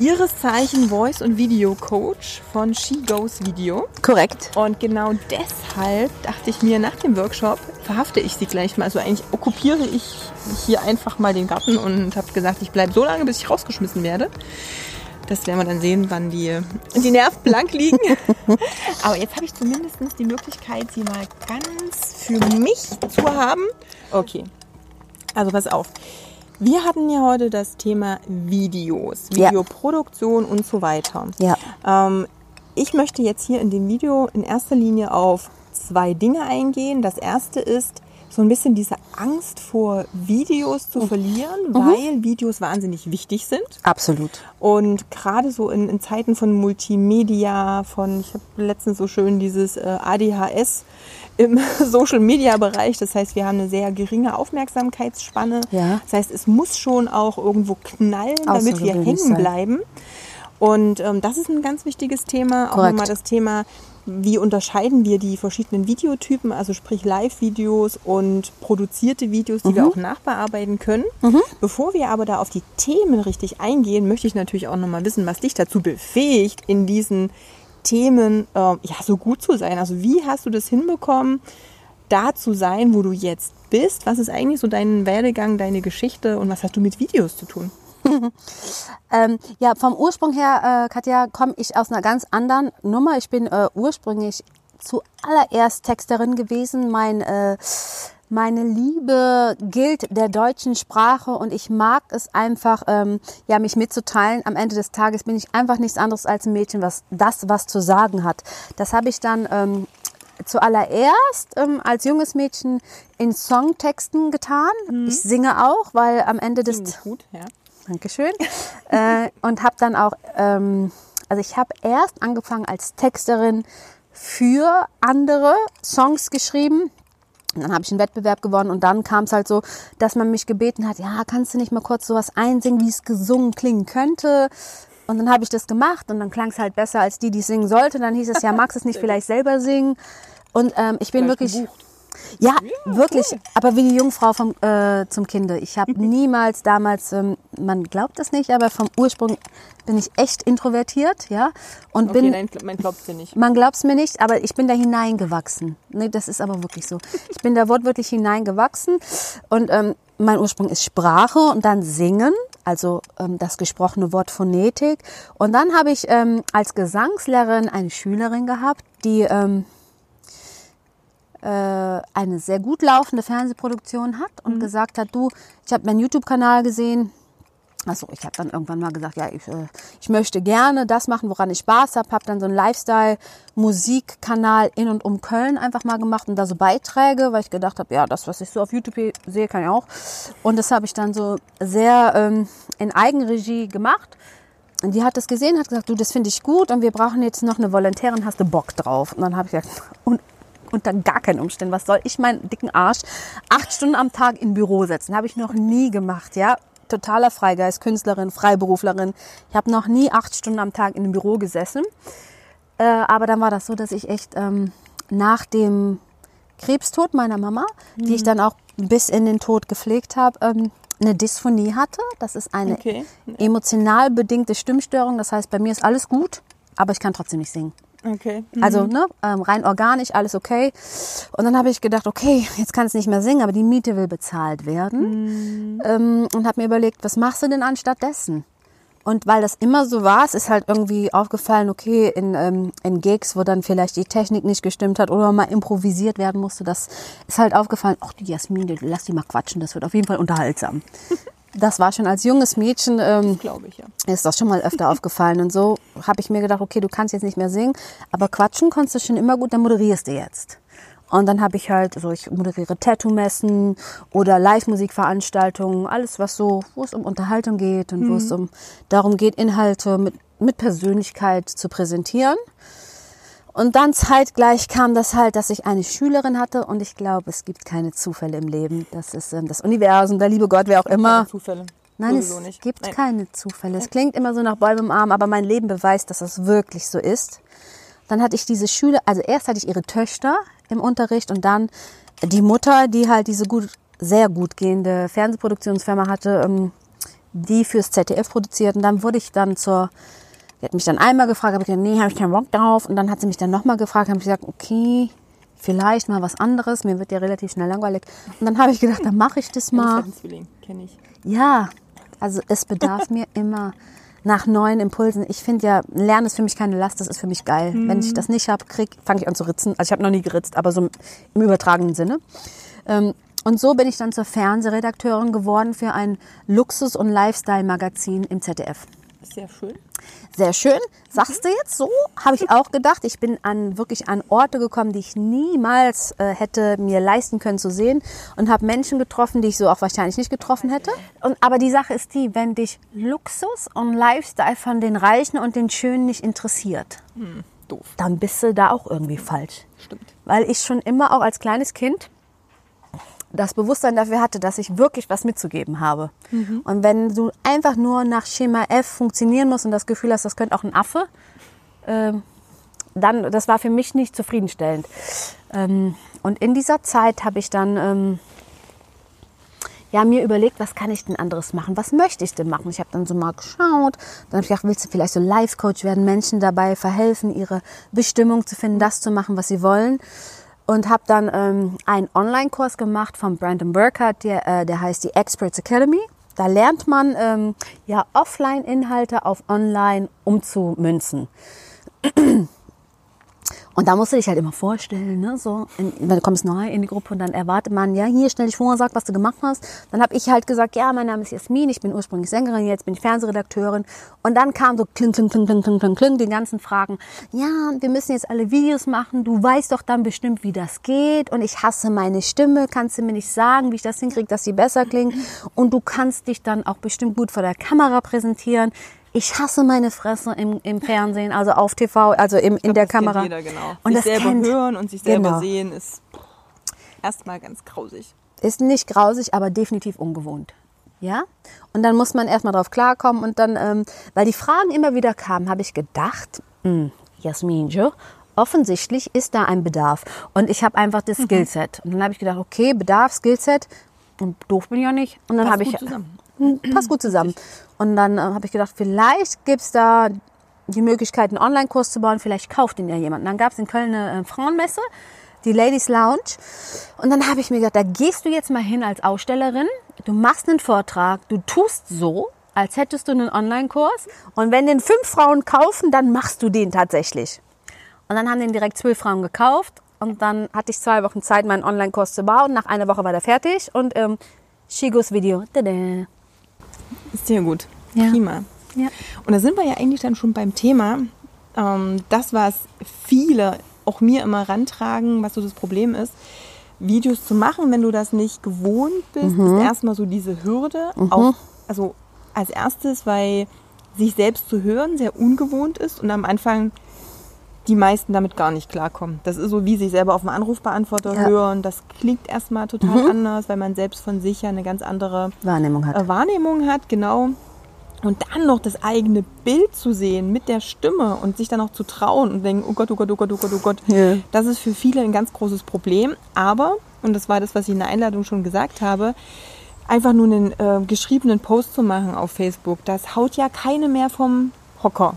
Ihres Zeichen Voice- und Video-Coach von She Goes Video. Korrekt. Und genau deshalb dachte ich mir, nach dem Workshop verhafte ich sie gleich mal. Also eigentlich okkupiere ich hier einfach mal den Garten und habe gesagt, ich bleibe so lange, bis ich rausgeschmissen werde. Das werden wir dann sehen, wann die, die Nerven blank liegen. Aber jetzt habe ich zumindest die Möglichkeit, sie mal ganz für mich zu haben. Okay, also pass auf. Wir hatten ja heute das Thema Videos, Ja. Videoproduktion und so weiter. Ja. Ähm, ich möchte jetzt hier in dem Video in erster Linie auf zwei Dinge eingehen. Das erste ist so ein bisschen diese Angst vor Videos zu verlieren, weil Videos wahnsinnig wichtig sind. Absolut. Und gerade so in, in Zeiten von Multimedia, von, ich habe letztens so schön dieses äh, ADHS im Social Media Bereich. Das heißt, wir haben eine sehr geringe Aufmerksamkeitsspanne. Ja. Das heißt, es muss schon auch irgendwo knallen, damit wir hängen sein. bleiben. Und ähm, das ist ein ganz wichtiges Thema. Auch Korrekt. nochmal das Thema, wie unterscheiden wir die verschiedenen Videotypen, also sprich Live-Videos und produzierte Videos, die wir Mhm. auch nachbearbeiten können. Bevor wir aber da auf die Themen richtig eingehen, möchte ich natürlich auch nochmal wissen, was dich dazu befähigt, in diesen Themen ähm, ja, so gut zu sein. Also wie hast du das hinbekommen, da zu sein, wo du jetzt bist? Was ist eigentlich so dein Werdegang, deine Geschichte und was hast du mit Videos zu tun? Ähm, ja, vom Ursprung her, äh, Katja, komme ich aus einer ganz anderen Nummer. Ich bin äh, ursprünglich zuallererst Texterin gewesen. Mein, äh, meine Liebe gilt der deutschen Sprache und ich mag es einfach, ähm, ja, mich mitzuteilen. Am Ende des Tages bin ich einfach nichts anderes als ein Mädchen, was das was zu sagen hat. Das habe ich dann ähm, zuallererst ähm, als junges Mädchen in Songtexten getan. Ich singe auch, weil am Ende des Ziemlich gut, ja. Dankeschön. äh, und habe dann auch, ähm, also ich habe erst angefangen als Texterin für andere Songs geschrieben. Und dann habe ich einen Wettbewerb gewonnen und dann kam es halt so, dass man mich gebeten hat, ja, kannst du nicht mal kurz sowas einsingen, wie es gesungen klingen könnte? Und dann habe ich das gemacht und dann klang es halt besser als die, die es singen sollte. Dann hieß es, ja, magst du es nicht vielleicht selber singen? Und ähm, ich bin Gleich wirklich, gebucht. Ja, wirklich, aber wie die Jungfrau vom, äh, zum Kinde. Ich habe niemals damals, ähm, man glaubt es nicht, aber vom Ursprung bin ich echt introvertiert, ja. Und Okay, bin, nein, man glaubt dir nicht. man glaubt es mir nicht, aber ich bin da hineingewachsen. Nee, das ist aber wirklich so. Ich bin da wortwörtlich hineingewachsen und ähm, mein Ursprung ist Sprache und dann Singen, also ähm, das gesprochene Wort Phonetik. Und dann habe ich ähm, als Gesangslehrerin eine Schülerin gehabt, die ähm, äh, eine sehr gut laufende Fernsehproduktion hat und gesagt hat, du, ich habe meinen YouTube-Kanal gesehen, also ich habe dann irgendwann mal gesagt, ja, ich, äh, ich möchte gerne das machen, woran ich Spaß habe. Habe dann so einen Lifestyle-Musikkanal in und um Köln einfach mal gemacht und da so Beiträge, weil ich gedacht habe, ja, das, was ich so auf YouTube sehe, kann ich auch. Und das habe ich dann so sehr ähm, in Eigenregie gemacht. Und die hat das gesehen, hat gesagt, du, das finde ich gut und wir brauchen jetzt noch eine Volontärin, hast du Bock drauf? Und dann habe ich gesagt, und unter gar keinen Umständen, was soll ich meinen dicken Arsch acht Stunden am Tag im Büro setzen? Habe ich noch nie gemacht, ja. Totaler Freigeist, Künstlerin, Freiberuflerin. Ich habe noch nie acht Stunden am Tag in einem Büro gesessen. Äh, aber dann war das so, dass ich echt ähm, nach dem Krebstod meiner Mama, die ich dann auch bis in den Tod gepflegt habe, ähm, eine Dysphonie hatte. Das ist eine Okay. emotional bedingte Stimmstörung. Das heißt, bei mir ist alles gut, aber ich kann trotzdem nicht singen. Okay. Also ne, ähm, rein organisch, alles okay. Und dann habe ich gedacht, okay, jetzt kann es nicht mehr singen, aber die Miete will bezahlt werden. Ähm, und habe mir überlegt, was machst du denn anstatt dessen? Und weil das immer so war, es ist halt irgendwie aufgefallen, okay, in, ähm, in Gigs, wo dann vielleicht die Technik nicht gestimmt hat oder mal improvisiert werden musste, das ist halt aufgefallen, ach die Jasmin, lass die mal quatschen, das wird auf jeden Fall unterhaltsam. Das war schon als junges Mädchen ähm, Glaube ich, ja. ist das schon mal öfter aufgefallen. Und so habe ich mir gedacht, okay, du kannst jetzt nicht mehr singen, aber quatschen konntest du schon immer gut, dann moderierst du jetzt. Und dann habe ich halt, so ich moderiere Tattoo-Messen oder Live-Musikveranstaltungen, alles was so, wo es um Unterhaltung geht und wo es um darum geht, Inhalte mit, mit Persönlichkeit zu präsentieren. Und dann zeitgleich kam das halt, dass ich eine Schülerin hatte und ich glaube, es gibt keine Zufälle im Leben. Das ist ähm, das Universum, der liebe Gott, wer auch immer. Zufälle. Nein, Sowieso es nicht. gibt Nein. keine Zufälle. Es klingt immer so nach Bäumen im Arm, aber mein Leben beweist, dass das wirklich so ist. Dann hatte ich diese Schüler, also erst hatte ich ihre Töchter im Unterricht und dann die Mutter, die halt diese gut, sehr gut gehende Fernsehproduktionsfirma hatte, ähm, die fürs ZDF produziert. Und dann wurde ich dann zur, die hat mich dann einmal gefragt, habe ich gesagt, nee, habe ich keinen Bock drauf. Und dann hat sie mich dann nochmal gefragt, habe ich gesagt, okay, vielleicht mal was anderes. Mir wird ja relativ schnell langweilig. Und dann habe ich gedacht, dann mache ich das mal. Zwilling, kenne ich. Ja, also es bedarf mir immer nach neuen Impulsen. Ich finde ja, Lernen ist für mich keine Last, das ist für mich geil. Wenn ich das nicht habe, krieg, fange ich an zu ritzen. Also ich habe noch nie geritzt, aber so im übertragenen Sinne. Ähm, und so bin ich dann zur Fernsehredakteurin geworden für ein Luxus- und Lifestyle-Magazin im ZDF. Sehr schön. Sehr schön. Sagst du jetzt so? Habe ich auch gedacht. Ich bin an wirklich an Orte gekommen, die ich niemals äh, hätte mir leisten können zu sehen und habe Menschen getroffen, die ich so auch wahrscheinlich nicht getroffen hätte. Und aber die Sache ist die, wenn dich Luxus und Lifestyle von den Reichen und den Schönen nicht interessiert, Doof. dann bist du da auch irgendwie falsch. Stimmt. Weil ich schon immer auch als kleines Kind das Bewusstsein dafür hatte, dass ich wirklich was mitzugeben habe. Und wenn du einfach nur nach Schema F funktionieren musst und das Gefühl hast, das könnte auch ein Affe, ähm, dann, das war für mich nicht zufriedenstellend. Ähm, und in dieser Zeit habe ich dann ähm, ja, mir überlegt, was kann ich denn anderes machen? Was möchte ich denn machen? Ich habe dann so mal geschaut. Dann habe ich gedacht, willst du vielleicht so Life-Coach werden, Menschen dabei verhelfen, ihre Bestimmung zu finden, das zu machen, was sie wollen. Und habe dann ähm, einen Online-Kurs gemacht von Brandon Burkhardt, der, äh, der heißt die Experts Academy. Da lernt man ähm, ja Offline-Inhalte auf Online umzumünzen. Und da musst du dich halt immer vorstellen, ne? so, in, wenn du kommst neu in die Gruppe und dann erwartet man, ja, hier stell dich vor, sag, was du gemacht hast. Dann habe ich halt gesagt, ja, mein Name ist Jasmin, ich bin ursprünglich Sängerin, jetzt bin ich Fernsehredakteurin. Und dann kam so kling, kling, kling, kling, kling, kling, kling, die ganzen Fragen. Ja, wir müssen jetzt alle Videos machen, du weißt doch dann bestimmt, wie das geht. Und ich hasse meine Stimme, kannst du mir nicht sagen, wie ich das hinkriege, dass sie besser klingt. Und du kannst dich dann auch bestimmt gut vor der Kamera präsentieren. Ich hasse meine Fresse im, im Fernsehen, also auf TV, also im, in der Kamera. Jeder, genau. Und sich das selber kennt, hören und sich selber Genau. sehen ist erstmal ganz grausig. Ist nicht grausig, aber definitiv ungewohnt. Ja? Und dann muss man erstmal drauf klarkommen und dann, ähm, weil die Fragen immer wieder kamen, habe ich gedacht, hm, Jasmin, jo, offensichtlich ist da ein Bedarf. Und ich habe einfach das Skillset. Und dann habe ich gedacht, okay, Bedarf, Skillset, und doof bin ich ja nicht. Und dann habe ich zusammen. Passt gut zusammen. Und dann äh, habe ich gedacht, vielleicht gibt's da die Möglichkeit, einen Online-Kurs zu bauen. Vielleicht kauft ihn ja jemand. Und dann gab's in Köln eine äh, Frauenmesse, die Ladies Lounge. Und dann habe ich mir gedacht, da gehst du jetzt mal hin als Ausstellerin. Du machst einen Vortrag. Du tust so, als hättest du einen Online-Kurs. Und wenn den fünf Frauen kaufen, dann machst du den tatsächlich. Und dann haben den direkt zwölf Frauen gekauft. Und dann hatte ich zwei Wochen Zeit, meinen Online-Kurs zu bauen. Nach einer Woche war der fertig. Und ähm, Shigos Video. Tada. Sehr gut. Ja. Prima. Ja. Und da sind wir ja eigentlich dann schon beim Thema. Ähm, das, was viele auch mir immer rantragen, was so das Problem ist, Videos zu machen, wenn du das nicht gewohnt bist, ist erstmal so diese Hürde. Auch, also als erstes, weil sich selbst zu hören sehr ungewohnt ist und am Anfang die meisten damit gar nicht klarkommen. Das ist so wie sich selber auf dem Anrufbeantworter Ja. hören. Das klingt erstmal total anders, weil man selbst von sich ja eine ganz andere Wahrnehmung hat. äh, Wahrnehmung hat, genau. Und dann noch das eigene Bild zu sehen mit der Stimme und sich dann auch zu trauen und denken, oh Gott, oh Gott, oh Gott, oh Gott, oh Gott. Ja. Das ist für viele ein ganz großes Problem. Aber, und das war das, was ich in der Einladung schon gesagt habe, einfach nur einen äh, geschriebenen Post zu machen auf Facebook, das haut ja keine mehr vom Hocker.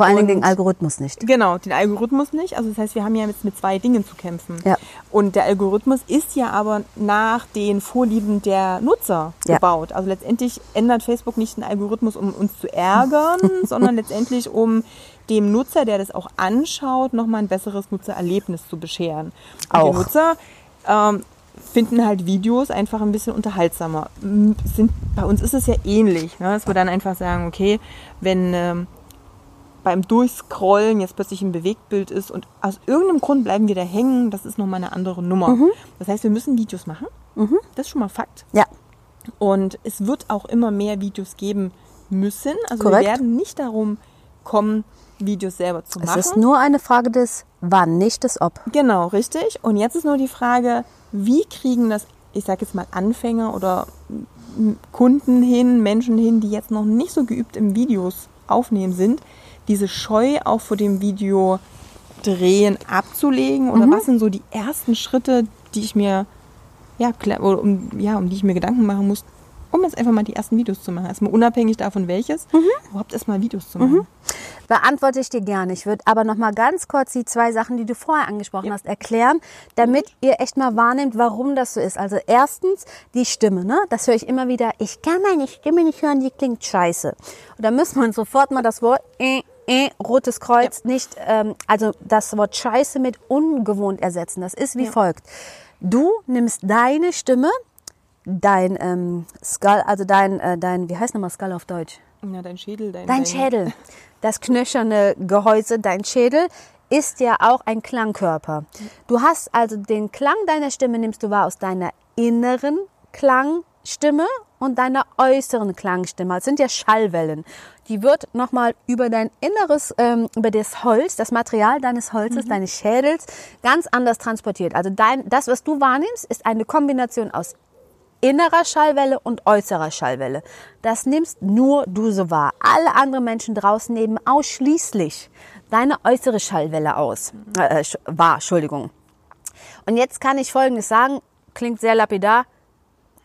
Vor allen Dingen den Algorithmus nicht. Genau, den Algorithmus nicht. Also das heißt, wir haben ja jetzt mit zwei Dingen zu kämpfen. Ja. Und der Algorithmus ist ja aber nach den Vorlieben der Nutzer Ja. gebaut. Also letztendlich ändert Facebook nicht den Algorithmus, um uns zu ärgern, sondern letztendlich um dem Nutzer, der das auch anschaut, nochmal ein besseres Nutzererlebnis zu bescheren. Und Auch. die Nutzer ähm, finden halt Videos einfach ein bisschen unterhaltsamer. Sind, bei uns ist es ja ähnlich, ne? dass wir dann einfach sagen, okay, wenn ähm, beim Durchscrollen jetzt plötzlich ein Bewegtbild ist und aus irgendeinem Grund bleiben wir da hängen, das ist nochmal eine andere Nummer. Das heißt, wir müssen Videos machen. Das ist schon mal Fakt. Ja, Und es wird auch immer mehr Videos geben müssen. Also Korrekt. wir werden nicht darum kommen, Videos selber zu Es machen. ist nur eine Frage des Wann, nicht des Ob. Genau, richtig. Und jetzt ist nur die Frage, wie kriegen das, ich sage jetzt mal Anfänger oder Kunden hin, Menschen hin, die jetzt noch nicht so geübt im Videos aufnehmen sind, diese Scheu auch vor dem Video drehen abzulegen? Oder was sind so die ersten Schritte, die ich mir, ja, um, ja, um die ich mir Gedanken machen muss, um jetzt einfach mal die ersten Videos zu machen? Erstmal unabhängig davon welches, überhaupt erstmal Videos zu machen. Beantworte ich dir gerne. Ich würde aber noch mal ganz kurz die zwei Sachen, die du vorher angesprochen hast, erklären, damit ihr echt mal wahrnehmt, warum das so ist. Also erstens die Stimme, ne? Das höre ich immer wieder. Ich kann meine Stimme nicht hören, die klingt scheiße. Und da müssen wir uns sofort mal das Wort äh, äh, rotes Kreuz nicht, ähm, also das Wort scheiße mit ungewohnt ersetzen. Das ist wie folgt. Du nimmst deine Stimme, dein ähm, Skull, also dein, äh, dein, wie heißt nochmal Skull auf Deutsch? Ja, dein Schädel, dein, Dein Schädel, das knöcherne Gehäuse, dein Schädel ist ja auch ein Klangkörper. Du hast also den Klang deiner Stimme nimmst du wahr aus deiner inneren Klangstimme und deiner äußeren Klangstimme. Das sind ja Schallwellen. Die wird nochmal über dein inneres, ähm, über das Holz, das Material deines Holzes, deines Schädels ganz anders transportiert. Also dein, das, was du wahrnimmst, ist eine Kombination aus innerer Schallwelle und äußerer Schallwelle. Das nimmst nur du so wahr. Alle anderen Menschen draußen nehmen ausschließlich deine äußere Schallwelle aus. Äh, sch- wahr, Entschuldigung. Und jetzt kann ich Folgendes sagen, klingt sehr lapidar.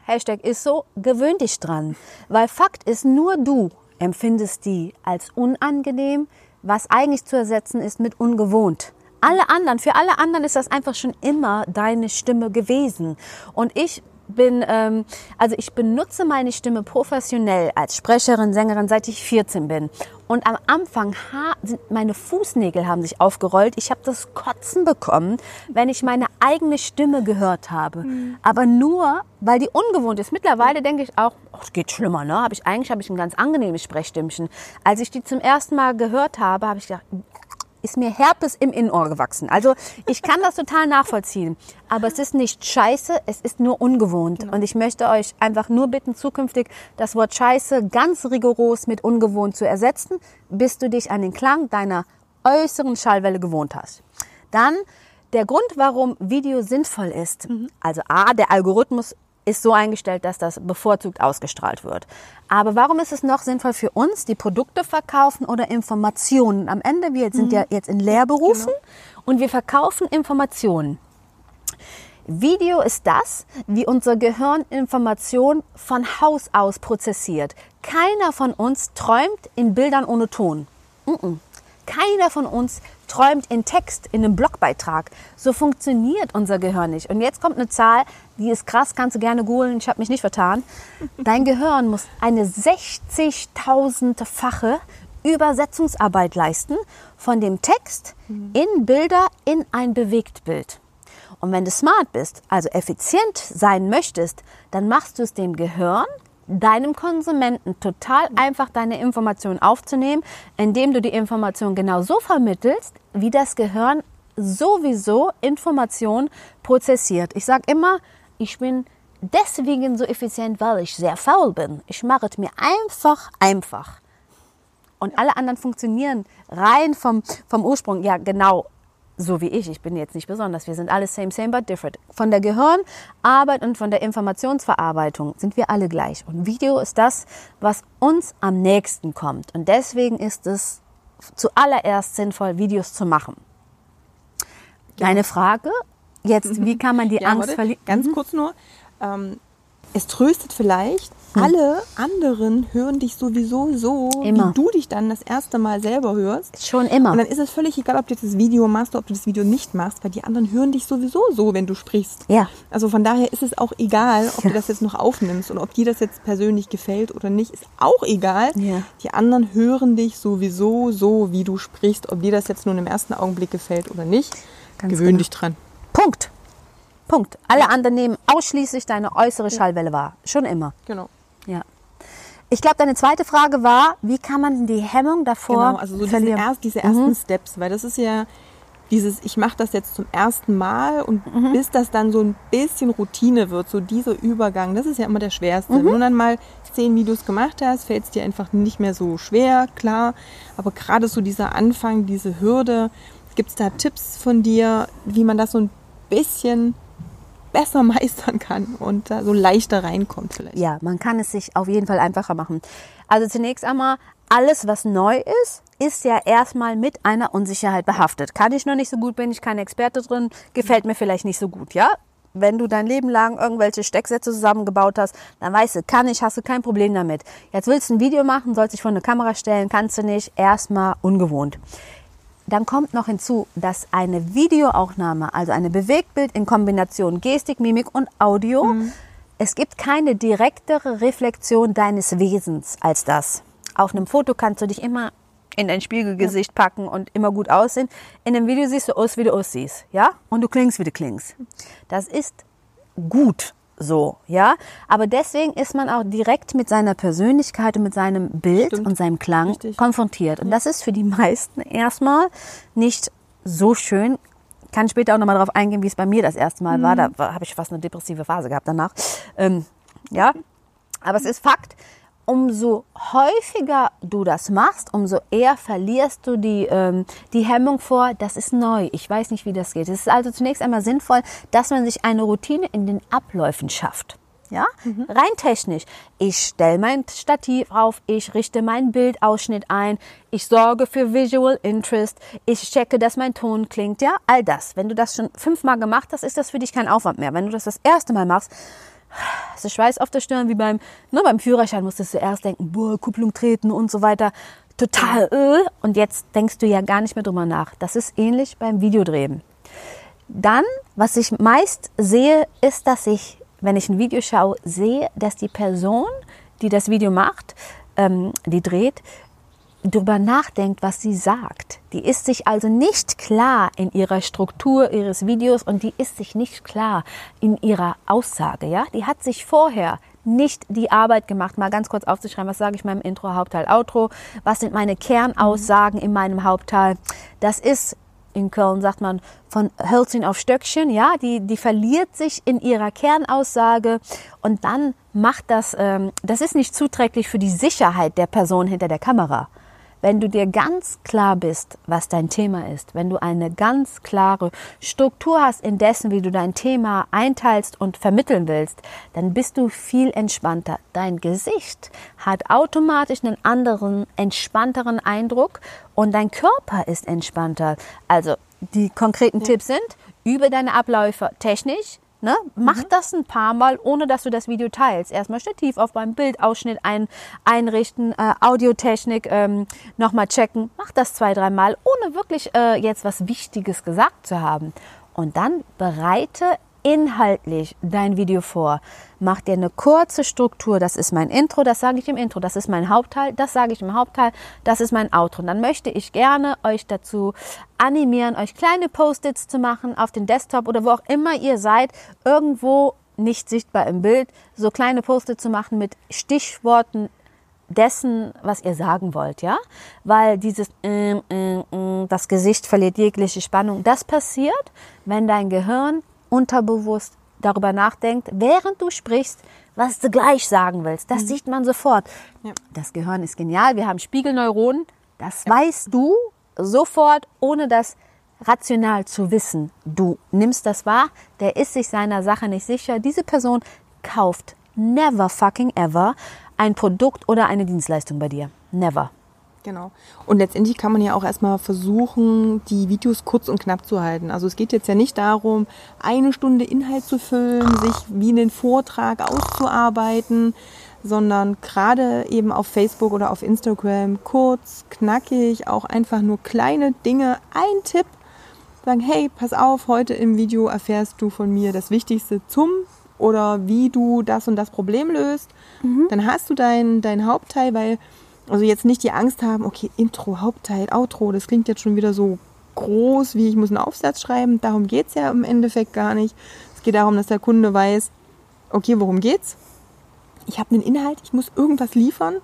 Hashtag ist so, gewöhn dich dran. Weil Fakt ist, nur du empfindest die als unangenehm, was eigentlich zu ersetzen ist mit ungewohnt. Alle anderen, für alle anderen ist das einfach schon immer deine Stimme gewesen. Und ich bin, ähm, also ich benutze meine Stimme professionell als Sprecherin, Sängerin, seit ich 14 bin. Und am Anfang sind meine Fußnägel haben sich aufgerollt. Ich habe das Kotzen bekommen, wenn ich meine eigene Stimme gehört habe. Aber nur, weil die ungewohnt ist. Mittlerweile denke ich auch, oh, es geht schlimmer, ne? Hab ich eigentlich habe ich ein ganz angenehmes Sprechstimmchen. Als ich die zum ersten Mal gehört habe, habe ich gedacht, ist mir Herpes im Innenohr gewachsen. Also ich kann das total nachvollziehen. Aber es ist nicht scheiße, es ist nur ungewohnt. Und ich möchte euch einfach nur bitten, zukünftig das Wort scheiße ganz rigoros mit ungewohnt zu ersetzen, bis du dich an den Klang deiner äußeren Schallwelle gewohnt hast. Dann der Grund, warum Video sinnvoll ist. Also A, der Algorithmus ist so eingestellt, dass das bevorzugt ausgestrahlt wird. Aber warum ist es noch sinnvoll für uns, die Produkte verkaufen oder Informationen? Am Ende, wir sind ja jetzt in Lehrberufen und wir verkaufen Informationen. Video ist das, wie unser Gehirn Information von Haus aus prozessiert. Keiner von uns träumt in Bildern ohne Ton. Keiner von uns träumt in Text, in einem Blogbeitrag. So funktioniert unser Gehirn nicht. Und jetzt kommt eine Zahl, die ist krass, kannst du gerne googeln, ich habe mich nicht vertan. Dein Gehirn muss eine 60.000-fache Übersetzungsarbeit leisten von dem Text in Bilder in ein Bewegtbild. Und wenn du smart bist, also effizient sein möchtest, dann machst du es dem Gehirn, deinem Konsumenten total einfach deine Information aufzunehmen, indem du die Information genau so vermittelst, wie das Gehirn sowieso Information prozessiert. Ich sage immer, ich bin deswegen so effizient, weil ich sehr faul bin. Ich mache es mir einfach einfach. Und alle anderen funktionieren rein vom, vom Ursprung, ja genau so wie ich. Ich bin jetzt nicht besonders. Wir sind alle same, same, but different. Von der Gehirnarbeit und von der Informationsverarbeitung sind wir alle gleich. Und Video ist das, was uns am nächsten kommt. Und deswegen ist es zuallererst sinnvoll, Videos zu machen. Deine Frage jetzt, wie kann man die Ja, Angst verlieren? Ganz kurz nur. Ähm, es tröstet vielleicht, alle anderen hören dich sowieso so, Immer. wie du dich dann das erste Mal selber hörst. Schon immer. Und dann ist es völlig egal, ob du das Video machst oder ob du das Video nicht machst, weil die anderen hören dich sowieso so, wenn du sprichst. Ja. Also von daher ist es auch egal, ob du das jetzt noch aufnimmst und ob dir das jetzt persönlich gefällt oder nicht, ist auch egal. Ja. Die anderen hören dich sowieso so, wie du sprichst, ob dir das jetzt nun im ersten Augenblick gefällt oder nicht. Ganz Gewöhn genau. dich dran. Punkt. Punkt. Alle anderen nehmen ausschließlich deine äußere Schallwelle wahr. Schon immer. Genau. Ja. Ich glaube, deine zweite Frage war, wie kann man die Hemmung davor Genau, also so diese, verlieren? erst, diese ersten Steps, weil das ist ja, dieses, ich mache das jetzt zum ersten Mal und bis das dann so ein bisschen Routine wird, so dieser Übergang, das ist ja immer der schwerste. Wenn du dann mal zehn Videos gemacht hast, fällt es dir einfach nicht mehr so schwer, klar. Aber gerade so dieser Anfang, diese Hürde, gibt es da Tipps von dir, wie man das so ein bisschen besser meistern kann und da so leichter reinkommt vielleicht? Ja, man kann es sich auf jeden Fall einfacher machen. Also zunächst einmal, alles, was neu ist, ist ja erstmal mit einer Unsicherheit behaftet. Kann ich noch nicht so gut, bin ich kein Experte drin, gefällt mir vielleicht nicht so gut, ja? Wenn du dein Leben lang irgendwelche Stecksätze zusammengebaut hast, dann weißt du, kann ich, hast du kein Problem damit. Jetzt willst du ein Video machen, sollst dich vor eine Kamera stellen, kannst du nicht, erstmal ungewohnt. Dann kommt noch hinzu, dass eine Videoaufnahme, also eine Bewegtbild in Kombination Gestik, Mimik und Audio, es gibt keine direktere Reflexion deines Wesens als das. Auf einem Foto kannst du dich immer in dein Spiegelgesicht packen und immer gut aussehen. In einem Video siehst du aus, wie du aussiehst, ja? Und du klingst, wie du klingst. Das ist gut so, ja? Aber deswegen ist man auch direkt mit seiner Persönlichkeit und mit seinem Bild Stimmt. und seinem Klang Richtig. konfrontiert. Und das ist für die meisten erstmal nicht so schön. Kann später auch nochmal darauf eingehen, wie es bei mir das erste Mal war. Da habe ich fast eine depressive Phase gehabt danach. Ähm, ja, aber es ist Fakt. Umso häufiger du das machst, umso eher verlierst du die, ähm, die Hemmung vor, das ist neu, ich weiß nicht, wie das geht. Es ist also zunächst einmal sinnvoll, dass man sich eine Routine in den Abläufen schafft. Ja, rein technisch. Ich stelle mein Stativ auf, ich richte meinen Bildausschnitt ein, ich sorge für Visual Interest, ich checke, dass mein Ton klingt, ja, all das. Wenn du das schon fünfmal gemacht hast, ist das für dich kein Aufwand mehr. Wenn du das das erste Mal machst, du Schweiß auf der Stirn, wie beim, ne, beim Führerschein musstest du erst denken, boah, Kupplung treten und so weiter. Total, äh. Und jetzt denkst du ja gar nicht mehr drüber nach. Das ist ähnlich beim Videodrehen. Dann, was ich meist sehe, ist, dass ich, wenn ich ein Video schaue, sehe, dass die Person, die das Video macht, ähm, die dreht, darüber nachdenkt, was sie sagt. Die ist sich also nicht klar in ihrer Struktur ihres Videos und die ist sich nicht klar in ihrer Aussage. Ja, die hat sich vorher nicht die Arbeit gemacht, mal ganz kurz aufzuschreiben, was sage ich meinem Intro, Hauptteil, Outro, was sind meine Kernaussagen in meinem Hauptteil. Das ist in Köln sagt man von Hölzchen auf Stöckchen, ja, die, die verliert sich in ihrer Kernaussage und dann macht das, ähm, das ist nicht zuträglich für die Sicherheit der Person hinter der Kamera. Wenn du dir ganz klar bist, was dein Thema ist, wenn du eine ganz klare Struktur hast in dessen, wie du dein Thema einteilst und vermitteln willst, dann bist du viel entspannter. Dein Gesicht hat automatisch einen anderen, entspannteren Eindruck und dein Körper ist entspannter. Also die konkreten Tipps sind, übe deine Abläufe technisch, Ne? Mach das ein paar Mal, ohne dass du das Video teilst. Erstmal Stativ auf beim Bildausschnitt ein, einrichten, äh, Audiotechnik ähm, nochmal checken. Mach das zwei, dreimal, ohne wirklich äh, jetzt was Wichtiges gesagt zu haben. Und dann bereite inhaltlich dein Video vor. Mach dir eine kurze Struktur. Das ist mein Intro, das sage ich im Intro. Das ist mein Hauptteil, das sage ich im Hauptteil. Das ist mein Outro. Und dann möchte ich gerne euch dazu animieren, euch kleine Post-its zu machen auf den Desktop oder wo auch immer ihr seid, irgendwo nicht sichtbar im Bild, so kleine Post-its zu machen mit Stichworten dessen, was ihr sagen wollt, ja? Weil dieses ähm, ähm, ähm, das Gesicht verliert jegliche Spannung. Das passiert, wenn dein Gehirn unterbewusst darüber nachdenkt, während du sprichst, was du gleich sagen willst. Das sieht man sofort. Ja. Das Gehirn ist genial. Wir haben Spiegelneuronen. Das weißt du sofort, ohne das rational zu wissen. Du nimmst das wahr, der ist sich seiner Sache nicht sicher. Diese Person kauft never fucking ever ein Produkt oder eine Dienstleistung bei dir. Never. Genau. Und letztendlich kann man ja auch erstmal versuchen, die Videos kurz und knapp zu halten. Also es geht jetzt ja nicht darum, eine Stunde Inhalt zu füllen, sich wie einen Vortrag auszuarbeiten, sondern gerade eben auf Facebook oder auf Instagram kurz, knackig, auch einfach nur kleine Dinge, ein Tipp, sagen, hey, pass auf, heute im Video erfährst du von mir das Wichtigste zum oder wie du das und das Problem löst. Dann hast du dein, dein Hauptteil, weil also jetzt nicht die Angst haben, okay, Intro, Hauptteil, Outro, das klingt jetzt schon wieder so groß, wie ich muss einen Aufsatz schreiben. Darum geht's ja im Endeffekt gar nicht. Es geht darum, dass der Kunde weiß, okay, worum geht's? Ich habe einen Inhalt, ich muss irgendwas liefern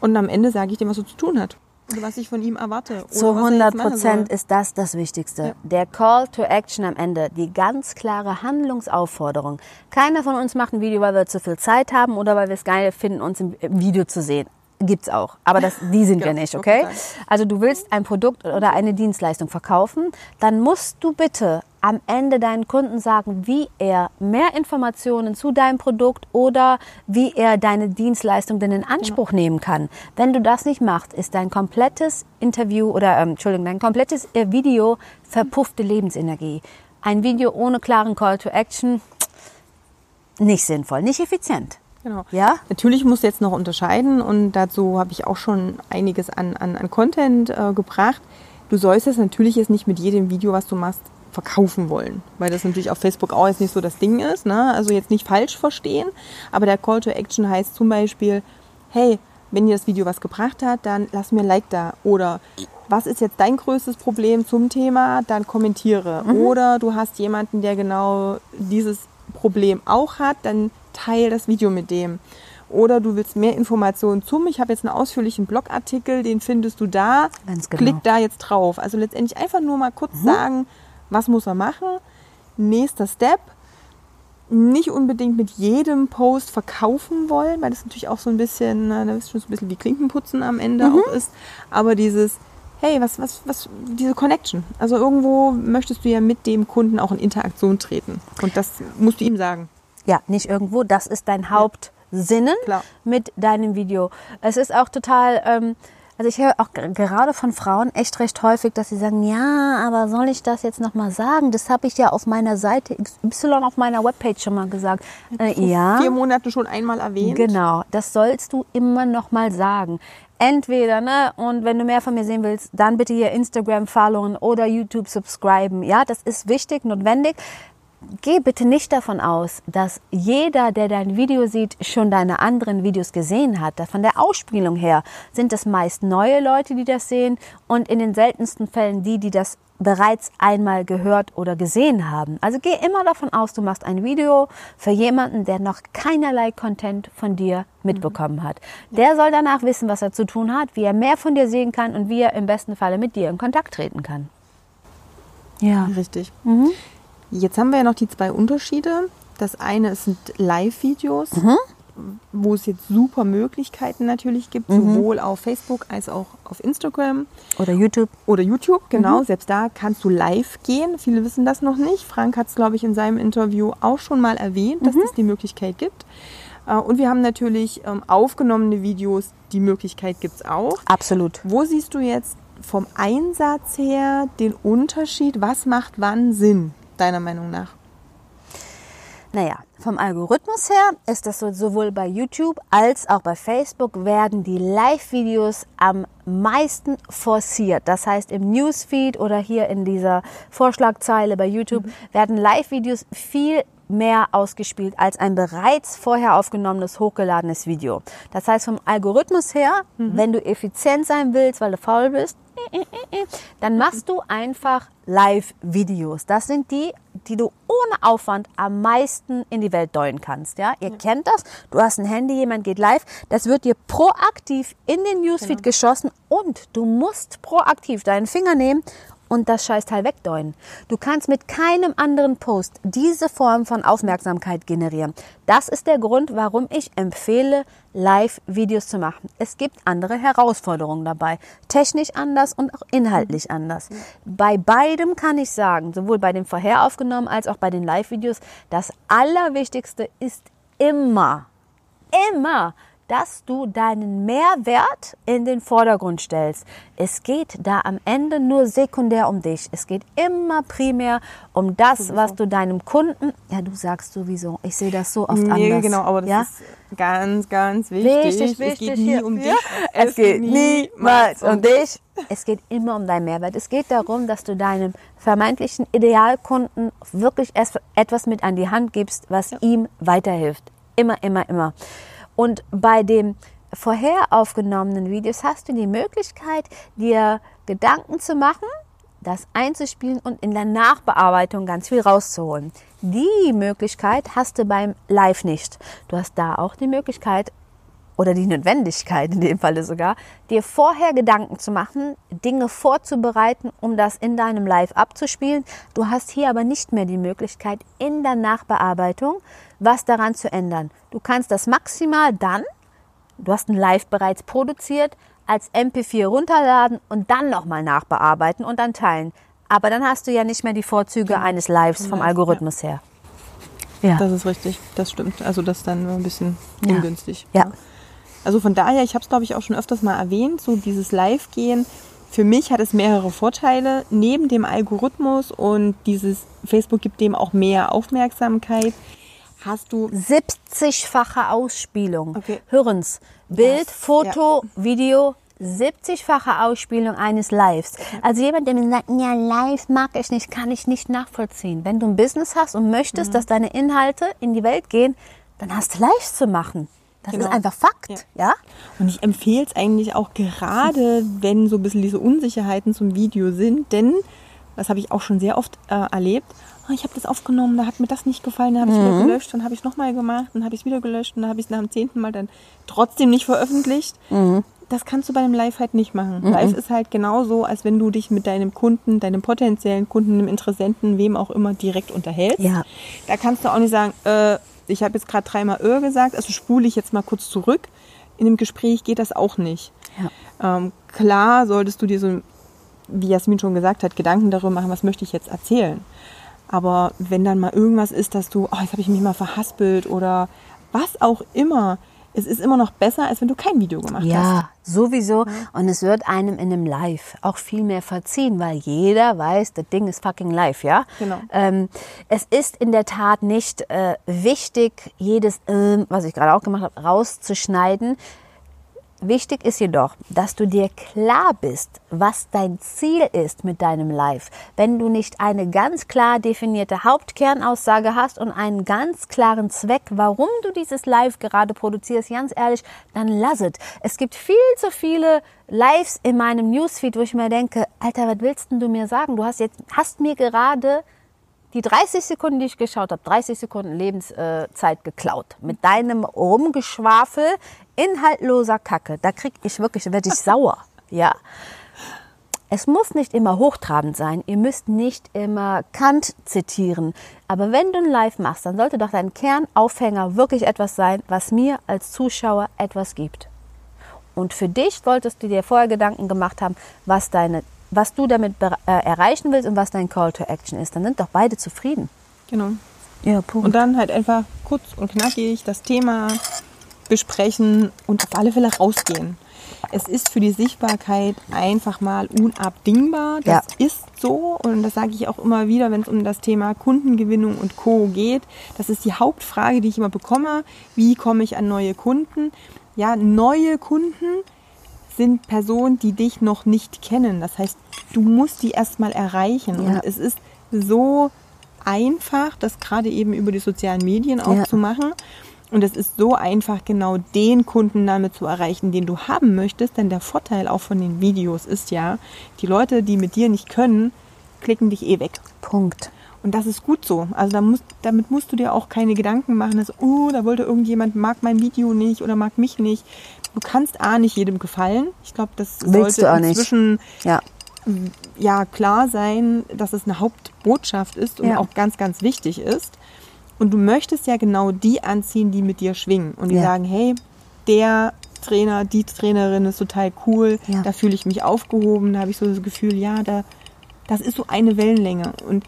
und am Ende sage ich dem, was er zu tun hat. oder was ich von ihm erwarte. Zu oder was er 100 jetzt machen Prozent ist das das Wichtigste. Ja. Der Call to Action am Ende, die ganz klare Handlungsaufforderung. Keiner von uns macht ein Video, weil wir zu viel Zeit haben oder weil wir es geil finden, uns im Video zu sehen. Gibt's auch, aber das, die sind wir Genau, nicht, okay? Also du willst ein Produkt oder eine Dienstleistung verkaufen, dann musst du bitte am Ende deinen Kunden sagen, wie er mehr Informationen zu deinem Produkt oder wie er deine Dienstleistung denn in Anspruch nehmen kann. Wenn du das nicht machst, ist dein komplettes Interview oder ähm, Entschuldigung, dein komplettes äh, Video verpuffte Lebensenergie. Ein Video ohne klaren Call to Action nicht sinnvoll, nicht effizient. Genau. Ja? Natürlich musst du jetzt noch unterscheiden und dazu habe ich auch schon einiges an, an, an Content äh, gebracht. Du sollst es natürlich jetzt nicht mit jedem Video, was du machst, verkaufen wollen, weil das natürlich auf Facebook auch jetzt nicht so das Ding ist. Ne? Also jetzt nicht falsch verstehen, aber der Call to Action heißt zum Beispiel, hey, wenn dir das Video was gebracht hat, dann lass mir ein Like da. Oder was ist jetzt dein größtes Problem zum Thema, dann kommentiere. Oder du hast jemanden, der genau dieses Problem auch hat, dann teile das Video mit dem. Oder du willst mehr Informationen zum, ich habe jetzt einen ausführlichen Blogartikel, den findest du da. Ganz genau. Klick da jetzt drauf. Also letztendlich einfach nur mal kurz sagen, was muss er machen. Nächster Step. Nicht unbedingt mit jedem Post verkaufen wollen, weil das natürlich auch so ein bisschen, da ist schon so ein bisschen wie Klinkenputzen am Ende auch ist. Aber dieses, hey, was, was, was, diese Connection. Also irgendwo möchtest du ja mit dem Kunden auch in Interaktion treten. Und das musst du ihm sagen. Ja, nicht irgendwo. Das ist dein Hauptsinnen Klar. mit deinem Video. Es ist auch total, ähm, also ich höre auch gerade von Frauen echt recht häufig, dass sie sagen, ja, aber soll ich das jetzt nochmal sagen? Das habe ich ja auf meiner Seite XY auf meiner Webpage schon mal gesagt. Äh, ja. Vier Monate schon einmal erwähnt. Genau, das sollst du immer noch mal sagen. Entweder, ne, und wenn du mehr von mir sehen willst, dann bitte hier Instagram followen oder YouTube subscriben. Ja, das ist wichtig, notwendig. Geh bitte nicht davon aus, dass jeder, der dein Video sieht, schon deine anderen Videos gesehen hat. Von der Ausspielung her sind es meist neue Leute, die das sehen und in den seltensten Fällen die, die das bereits einmal gehört oder gesehen haben. Also geh immer davon aus, du machst ein Video für jemanden, der noch keinerlei Content von dir mitbekommen hat. Der soll danach wissen, was er zu tun hat, wie er mehr von dir sehen kann und wie er im besten Falle mit dir in Kontakt treten kann. Ja. Richtig. Jetzt haben wir ja noch die zwei Unterschiede. Das eine sind Live-Videos, wo es jetzt super Möglichkeiten natürlich gibt, sowohl auf Facebook als auch auf Instagram Oder YouTube. oder YouTube. Genau, selbst da kannst du live gehen. Viele wissen das noch nicht. Frank hat es, glaube ich, in seinem Interview auch schon mal erwähnt, dass es die Möglichkeit gibt. Äh, Und wir haben natürlich ähm, aufgenommene Videos, die Möglichkeit gibt es auch. Absolut. Wo siehst du jetzt vom Einsatz her den Unterschied? Was macht wann Sinn, deiner Meinung nach? Naja, vom Algorithmus her ist das so, sowohl bei YouTube als auch bei Facebook werden die Live-Videos am meisten forciert. Das heißt, im Newsfeed oder hier in dieser Vorschlagzeile bei YouTube werden Live-Videos viel mehr ausgespielt als ein bereits vorher aufgenommenes, hochgeladenes Video. Das heißt, vom Algorithmus her, wenn du effizient sein willst, weil du faul bist, dann machst du einfach Live-Videos. Das sind die, die du ohne Aufwand am meisten in die Welt deuten kannst. Ja, ihr kennt das. Du hast ein Handy, jemand geht live. Das wird dir proaktiv in den Newsfeed geschossen und du musst proaktiv deinen Finger nehmen und das Scheißteil wegdeuten. Du kannst mit keinem anderen Post diese Form von Aufmerksamkeit generieren. Das ist der Grund, warum ich empfehle, Live-Videos zu machen. Es gibt andere Herausforderungen dabei. Technisch anders und auch inhaltlich anders. Bei beidem kann ich sagen, sowohl bei den vorher aufgenommen als auch bei den Live-Videos, das Allerwichtigste ist immer, immer, dass du deinen Mehrwert in den Vordergrund stellst. Es geht da am Ende nur sekundär um dich. Es geht immer primär um das, was du deinem Kunden, ja, du sagst sowieso, ich sehe das so oft Nee, anders. genau, aber das ja? ist ganz, ganz wichtig. Wichtig, es wichtig. geht nie hier. um dich. Ja. Es geht niemals um dich. Es geht immer um deinen Mehrwert. Es geht darum, dass du deinem vermeintlichen Idealkunden wirklich es- etwas mit an die Hand gibst, was ihm weiterhilft. Immer, immer, immer. Und bei den vorher aufgenommenen Videos hast du die Möglichkeit, dir Gedanken zu machen, das einzuspielen und in der Nachbearbeitung ganz viel rauszuholen. Die Möglichkeit hast du beim Live nicht. Du hast da auch die Möglichkeit, oder die Notwendigkeit in dem Falle sogar, dir vorher Gedanken zu machen, Dinge vorzubereiten, um das in deinem Live abzuspielen. Du hast hier aber nicht mehr die Möglichkeit, in der Nachbearbeitung was daran zu ändern. Du kannst das maximal dann, du hast ein Live bereits produziert, als MP4 runterladen und dann nochmal nachbearbeiten und dann teilen. Aber dann hast du ja nicht mehr die Vorzüge eines Lives vom Algorithmus her. Ja. Das ist richtig, das stimmt. Also das ist dann ein bisschen Ja. ungünstig. Ja. Also von daher, ich habe es glaube ich auch schon öfters mal erwähnt, so dieses Live-Gehen. Für mich hat es mehrere Vorteile. Neben dem Algorithmus und dieses Facebook gibt dem auch mehr Aufmerksamkeit, hast du 70-fache Ausspielung. Okay. Hören's. Bild, Das, Foto, Video, 70-fache Ausspielung eines Lives. Also jemand, der mir sagt, ja, live mag ich nicht, kann ich nicht nachvollziehen. Wenn du ein Business hast und möchtest, Mhm. dass deine Inhalte in die Welt gehen, dann hast du Lives zu machen. Das Genau. ist einfach Fakt, Ja. ja? Und ich empfehle es eigentlich auch gerade, wenn so ein bisschen diese Unsicherheiten zum Video sind, denn das habe ich auch schon sehr oft äh, erlebt. "Ah, ich habe das aufgenommen, da hat mir das nicht gefallen, dann habe ich es wieder gelöscht, dann habe ich es nochmal gemacht, dann habe ich es wieder gelöscht und dann habe ich es nach dem zehnten Mal dann trotzdem nicht veröffentlicht. Das kannst du bei einem Live halt nicht machen. Live ist halt genauso, als wenn du dich mit deinem Kunden, deinem potenziellen Kunden, einem Interessenten, wem auch immer direkt unterhältst. Ja. Da kannst du auch nicht sagen, äh, ich habe jetzt gerade dreimal Öl gesagt, also spule ich jetzt mal kurz zurück. In einem Gespräch geht das auch nicht. Ähm, klar solltest du dir so, wie Jasmin schon gesagt hat, Gedanken darüber machen, was möchte ich jetzt erzählen. Aber wenn dann mal irgendwas ist, dass du, oh, jetzt habe ich mich mal verhaspelt oder was auch immer, es ist immer noch besser, als wenn du kein Video gemacht hast. Ja, sowieso. Und es wird einem in einem Live auch viel mehr verziehen, weil jeder weiß, das Ding ist fucking live, ja? Genau. Ähm, es ist in der Tat nicht äh, wichtig, jedes, ähm, was ich gerade auch gemacht habe, rauszuschneiden. Wichtig ist jedoch, dass du dir klar bist, was dein Ziel ist mit deinem Live. Wenn du nicht eine ganz klar definierte Hauptkernaussage hast und einen ganz klaren Zweck, warum du dieses Live gerade produzierst, ganz ehrlich, dann lass es. Es gibt viel zu viele Lives in meinem Newsfeed, wo ich mir denke, Alter, was willst denn du mir sagen? Du hast jetzt, hast mir gerade die 30 Sekunden, die ich geschaut habe, 30 Sekunden Lebenszeit geklaut. Mit deinem Rumgeschwafel, inhaltloser Kacke. Da krieg ich wirklich, werde ich sauer. Ja. Es muss nicht immer hochtrabend sein. Ihr müsst nicht immer Kant zitieren. Aber wenn du ein Live machst, dann sollte doch dein Kernaufhänger wirklich etwas sein, was mir als Zuschauer etwas gibt. Und für dich solltest du dir vorher Gedanken gemacht haben, was, deine, was du damit äh, erreichen willst und was dein Call to Action ist. Dann sind doch beide zufrieden. Genau. Ja, Punkt. Und dann halt einfach kurz und knackig das Thema besprechen und auf alle Fälle rausgehen. Es ist für die Sichtbarkeit einfach mal unabdingbar. Das ist so und das sage ich auch immer wieder, wenn es um das Thema Kundengewinnung und Co. geht. Das ist die Hauptfrage, die ich immer bekomme. Wie komme ich an neue Kunden? Ja, neue Kunden sind Personen, die dich noch nicht kennen. Das heißt, du musst die erstmal erreichen. Ja. Und es ist so einfach, das gerade eben über die sozialen Medien auch Ja. zu machen. Und es ist so einfach, genau den Kunden damit zu erreichen, den du haben möchtest. Denn der Vorteil auch von den Videos ist ja, die Leute, die mit dir nicht können, klicken dich eh weg. Punkt. Und das ist gut so. Also da musst, damit musst du dir auch keine Gedanken machen, dass, oh, da wollte irgendjemand, mag mein Video nicht oder mag mich nicht. Du kannst A, nicht jedem gefallen. Ich glaube, das Willst sollte inzwischen Ja. ja klar sein, dass es eine Hauptbotschaft ist und Ja. auch ganz, ganz wichtig ist. Und du möchtest ja genau die anziehen, die mit dir schwingen und die Ja. sagen, hey, der Trainer, die Trainerin ist total cool, Ja. da fühle ich mich aufgehoben, da habe ich so das Gefühl, ja, da, das ist so eine Wellenlänge. Und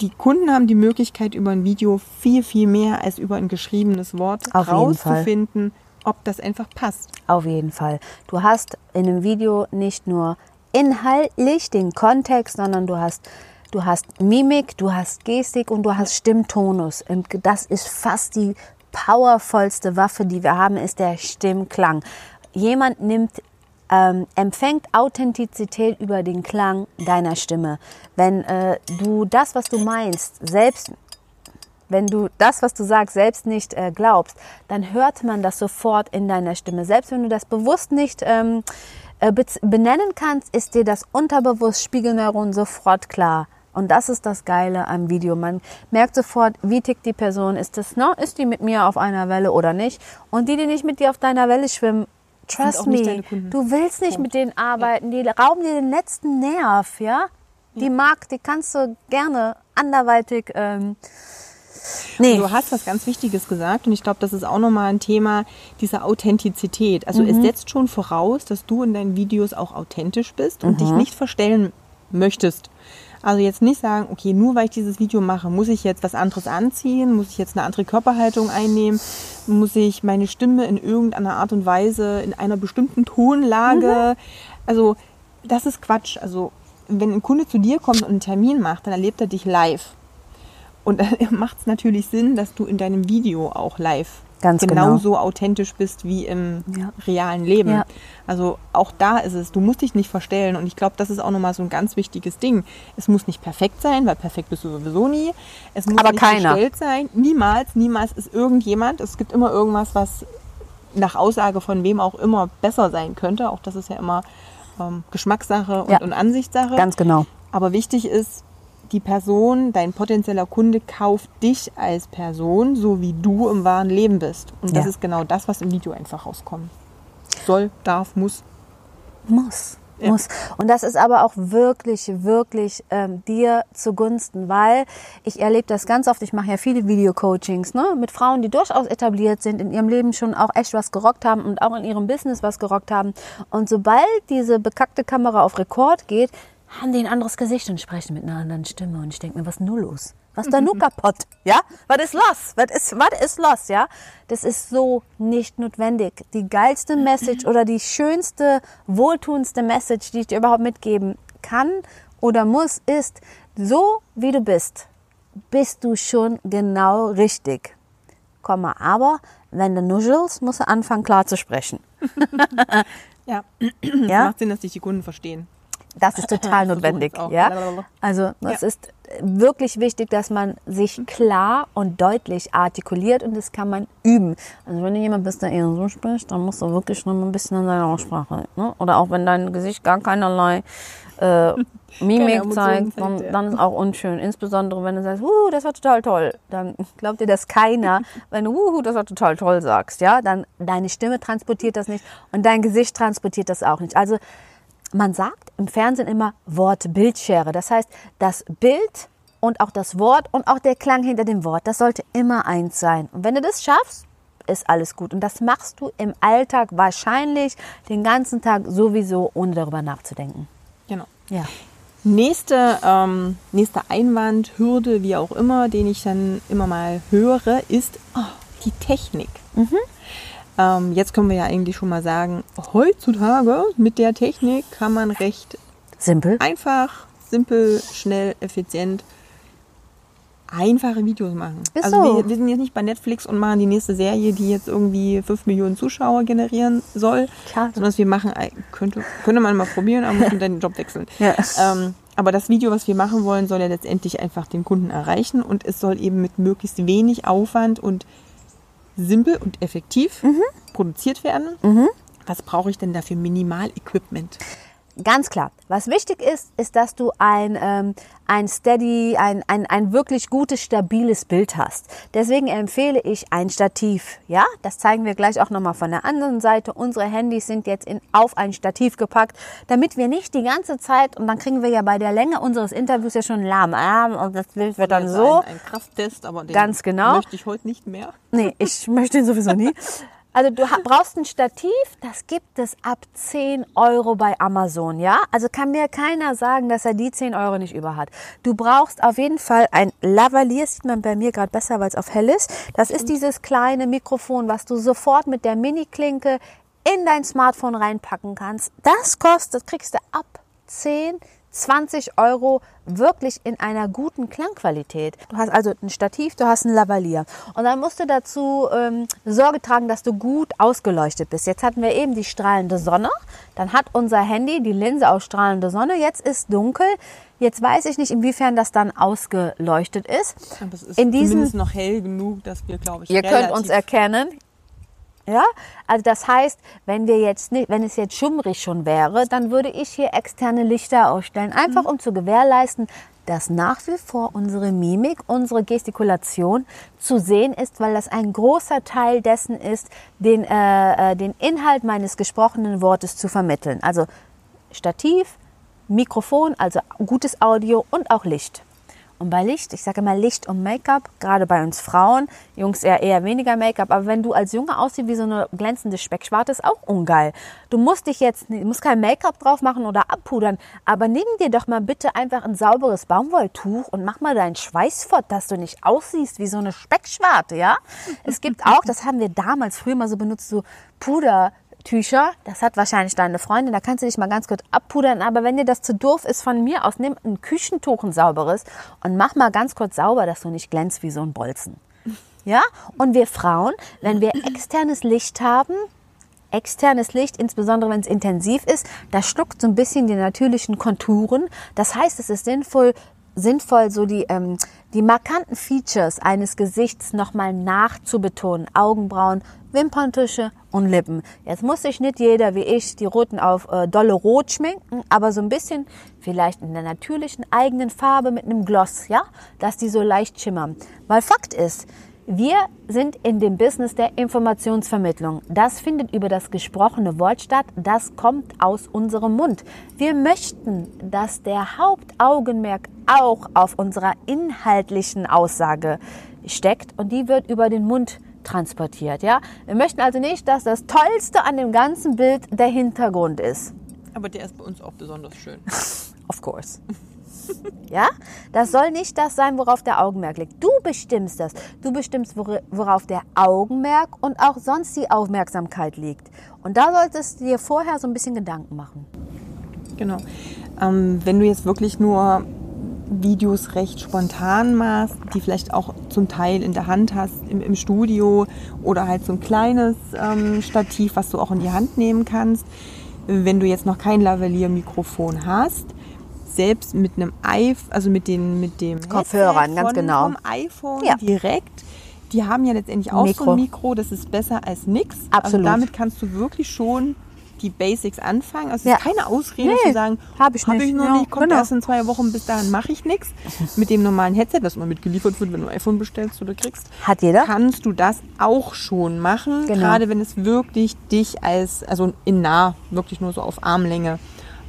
die Kunden haben die Möglichkeit, über ein Video viel, viel mehr als über ein geschriebenes Wort Auf rauszufinden, ob das einfach passt. Auf jeden Fall. Du hast in einem Video nicht nur inhaltlich den Kontext, sondern du hast, du hast Mimik, du hast Gestik und du hast Stimmtonus. Das ist fast die powervollste Waffe, die wir haben, ist der Stimmklang. Jemand nimmt ähm, empfängt Authentizität über den Klang deiner Stimme. Wenn äh, du das, was du meinst, selbst wenn du das, was du sagst, selbst nicht äh, glaubst, dann hört man das sofort in deiner Stimme. Selbst wenn du das bewusst nicht ähm, äh, benennen kannst, ist dir das unterbewusst Spiegelneuron sofort klar. Und das ist das Geile am Video. Man merkt sofort, wie tickt die Person. Ist das, ne? Ist die mit mir auf einer Welle oder nicht? Und die, die nicht mit dir auf deiner Welle schwimmen, trust me, du willst nicht mit denen arbeiten. Die rauben dir den letzten Nerv, ja? Die mag, die kannst du gerne anderweitig, ähm, nee. Du hast was ganz Wichtiges gesagt und ich glaube, das ist auch nochmal ein Thema dieser Authentizität. Also es setzt schon voraus, dass du in deinen Videos auch authentisch bist und dich nicht verstellen möchtest. Also jetzt nicht sagen, okay, nur weil ich dieses Video mache, muss ich jetzt was anderes anziehen, muss ich jetzt eine andere Körperhaltung einnehmen, muss ich meine Stimme in irgendeiner Art und Weise in einer bestimmten Tonlage. Also das ist Quatsch. Also wenn ein Kunde zu dir kommt und einen Termin macht, dann erlebt er dich live. Und dann macht es natürlich Sinn, dass du in deinem Video auch live Ganz genau. genauso authentisch bist wie im Ja. realen Leben. Ja. Also auch da ist es, du musst dich nicht verstellen. Und ich glaube, das ist auch nochmal so ein ganz wichtiges Ding. Es muss nicht perfekt sein, weil perfekt bist du sowieso nie. Es muss Aber nicht keiner. gestellt sein. Niemals, niemals ist irgendjemand. Es gibt immer irgendwas, was nach Aussage von wem auch immer besser sein könnte. Auch das ist ja immer ähm, Geschmackssache und, Ja. und Ansichtssache. Ganz genau. Aber wichtig ist, die Person, dein potenzieller Kunde kauft dich als Person, so wie du im wahren Leben bist. Und das Ja. ist genau das, was im Video einfach rauskommt. Soll, darf, muss. Muss. Ja. Muss. Und das ist aber auch wirklich, wirklich ähm, dir zugunsten, weil ich erlebe das ganz oft. Ich mache ja viele Video-Coachings ne, mit Frauen, die durchaus etabliert sind, in ihrem Leben schon auch echt was gerockt haben und auch in ihrem Business was gerockt haben. Und sobald diese bekackte Kamera auf Rekord geht, haben die ein anderes Gesicht und sprechen mit einer anderen Stimme. Und ich denke mir, was ist nur los? Was ist da nur kaputt? Ja? Was ist los? Was ist, was ist los? Ja? Das ist so nicht notwendig. Die geilste Message oder die schönste, wohltuendste Message, die ich dir überhaupt mitgeben kann oder muss, ist, so wie du bist, bist du schon genau richtig. Komma, aber wenn du nuschelst, musst du anfangen klar zu sprechen. Ja, Ja? macht Sinn, dass dich die Kunden verstehen. Das ist total notwendig. Ja? Also es ist wirklich wichtig, dass man sich klar und deutlich artikuliert und das kann man üben. Also wenn du jemand bist, der eher so spricht, dann musst du wirklich noch mal ein bisschen an deiner Aussprache. Ne? Oder auch wenn dein Gesicht gar keinerlei äh, Mimik zeigt, zeigt, dann, ja. dann ist auch unschön. Insbesondere wenn du sagst, uh, das war total toll. Dann glaubt dir das keiner. wenn du, uh, das war total toll sagst, ja, dann deine Stimme transportiert das nicht und dein Gesicht transportiert das auch nicht. Also man sagt im Fernsehen immer Wort-Bildschere. Das heißt, das Bild und auch das Wort und auch der Klang hinter dem Wort, das sollte immer eins sein. Und wenn du das schaffst, ist alles gut. Und das machst du im Alltag wahrscheinlich den ganzen Tag sowieso, ohne darüber nachzudenken. Genau. Ja. Nächste, ähm, nächster Einwand, Hürde, wie auch immer, den ich dann immer mal höre, ist oh, die Technik. Ähm, jetzt können wir ja eigentlich schon mal sagen, heutzutage mit der Technik kann man recht Simpel. einfach, simpel, schnell, effizient einfache Videos machen. Ist also so. wir, wir sind jetzt nicht bei Netflix und machen die nächste Serie, die jetzt irgendwie 5 Millionen Zuschauer generieren soll, Schade. sondern wir machen, könnte, könnte man mal probieren, aber muss man dann den Job wechseln. Ja. Ähm, aber das Video, was wir machen wollen, soll ja letztendlich einfach den Kunden erreichen und es soll eben mit möglichst wenig Aufwand und simpel und effektiv Mhm. produziert werden. Was brauche ich denn dafür? Minimal-Equipment. Ganz klar. Was wichtig ist, ist, dass du ein, ähm, ein steady, ein, ein, ein wirklich gutes, stabiles Bild hast. Deswegen empfehle ich ein Stativ. Ja, das zeigen wir gleich auch nochmal von der anderen Seite. Unsere Handys sind jetzt in, auf ein Stativ gepackt, damit wir nicht die ganze Zeit, und dann kriegen wir ja bei der Länge unseres Interviews ja schon lahm Arm und das Bild wird dann so. Ein, ein Krafttest, aber den Ganz genau. möchte ich heute nicht mehr. Nee, ich möchte ihn sowieso nie. Also du brauchst ein Stativ, das gibt es ab 10 Euro bei Amazon, ja? Also kann mir keiner sagen, dass er die 10 Euro nicht über hat. Du brauchst auf jeden Fall ein Lavalier, sieht man bei mir gerade besser, weil es auf hell ist. Das ist dieses kleine Mikrofon, was du sofort mit der Mini-Klinke in dein Smartphone reinpacken kannst. Das kostet, kriegst du ab 10, 20 Euro wirklich in einer guten Klangqualität. Du hast also ein Stativ, du hast ein Lavalier. Und dann musst du dazu ähm, Sorge tragen, dass du gut ausgeleuchtet bist. Jetzt hatten wir eben die strahlende Sonne. Dann hat unser Handy die Linse aus strahlende Sonne. Jetzt ist dunkel. Jetzt weiß ich nicht, inwiefern das dann ausgeleuchtet ist. Aber es ist In diesem noch hell genug, dass wir, glaube ich, Ihr könnt uns erkennen. Ja, also das heißt, wenn wir jetzt nicht, wenn es jetzt schummrig schon wäre, dann würde ich hier externe Lichter ausstellen, einfach um zu gewährleisten, dass nach wie vor unsere Mimik, unsere Gestikulation zu sehen ist, weil das ein großer Teil dessen ist, den, äh, äh, den Inhalt meines gesprochenen Wortes zu vermitteln. Also Stativ, Mikrofon, also gutes Audio und auch Licht. Und bei Licht, ich sage immer Licht und Make-up, gerade bei uns Frauen, Jungs eher, eher weniger Make-up, aber wenn du als Junge aussiehst wie so eine glänzende Speckschwarte, ist auch ungeil. Du musst dich jetzt, du musst kein Make-up drauf machen oder abpudern, aber nimm dir doch mal bitte einfach ein sauberes Baumwolltuch und mach mal deinen Schweiß fort, dass du nicht aussiehst wie so eine Speckschwarte, ja? Es gibt auch, das haben wir damals früher mal so benutzt, so Puder, Tücher, das hat wahrscheinlich deine Freundin, da kannst du dich mal ganz kurz abpudern, aber wenn dir das zu doof ist von mir aus, nimm ein Küchentuch, ein sauberes und mach mal ganz kurz sauber, dass du nicht glänzt wie so ein Bolzen. Ja? Und wir Frauen, wenn wir externes Licht haben, externes Licht, insbesondere wenn es intensiv ist, das schluckt so ein bisschen die natürlichen Konturen. Das heißt, es ist sinnvoll, sinnvoll, so die, ähm, die markanten Features eines Gesichts nochmal nachzubetonen. Augenbrauen, Wimperntusche und Lippen. Jetzt muss sich nicht jeder wie ich die Roten auf äh, dolle Rot schminken, aber so ein bisschen vielleicht in der natürlichen eigenen Farbe mit einem Gloss, ja, dass die so leicht schimmern. Weil Fakt ist, wir sind in dem Business der Informationsvermittlung. Das findet über das gesprochene Wort statt. Das kommt aus unserem Mund. Wir möchten, dass der Hauptaugenmerk auch auf unserer inhaltlichen Aussage steckt und die wird über den Mund transportiert. Ja? Wir möchten also nicht, dass das Tollste an dem ganzen Bild der Hintergrund ist. Aber der ist bei uns auch besonders schön. Of course. Ja, das soll nicht das sein, worauf der Augenmerk liegt. Du bestimmst das. Du bestimmst, worauf der Augenmerk und auch sonst die Aufmerksamkeit liegt. Und da solltest du dir vorher so ein bisschen Gedanken machen. Genau. Ähm, wenn du jetzt wirklich nur Videos recht spontan machst, die vielleicht auch zum Teil in der Hand hast im, im Studio oder halt so ein kleines ähm, Stativ, was du auch in die Hand nehmen kannst. Wenn du jetzt noch kein Lavalier-Mikrofon hast, selbst mit einem iPhone, also mit, den, mit dem Kopfhörern, ganz genau. Vom iPhone ja. direkt. Die haben ja letztendlich auch Mikro. so ein Mikro, das ist besser als nichts. Also Absolut. Also damit kannst du wirklich schon die Basics anfangen. Also es ja. ist keine Ausrede nee, zu sagen, habe ich, hab ich noch ja, nicht, kommt genau. erst in zwei Wochen, bis dahin mache ich nichts. Mit dem normalen Headset, das immer mitgeliefert wird, wenn du ein iPhone bestellst oder kriegst, hat jeder. Kannst du das auch schon machen, genau. gerade wenn es wirklich dich als, also in nah, wirklich nur so auf Armlänge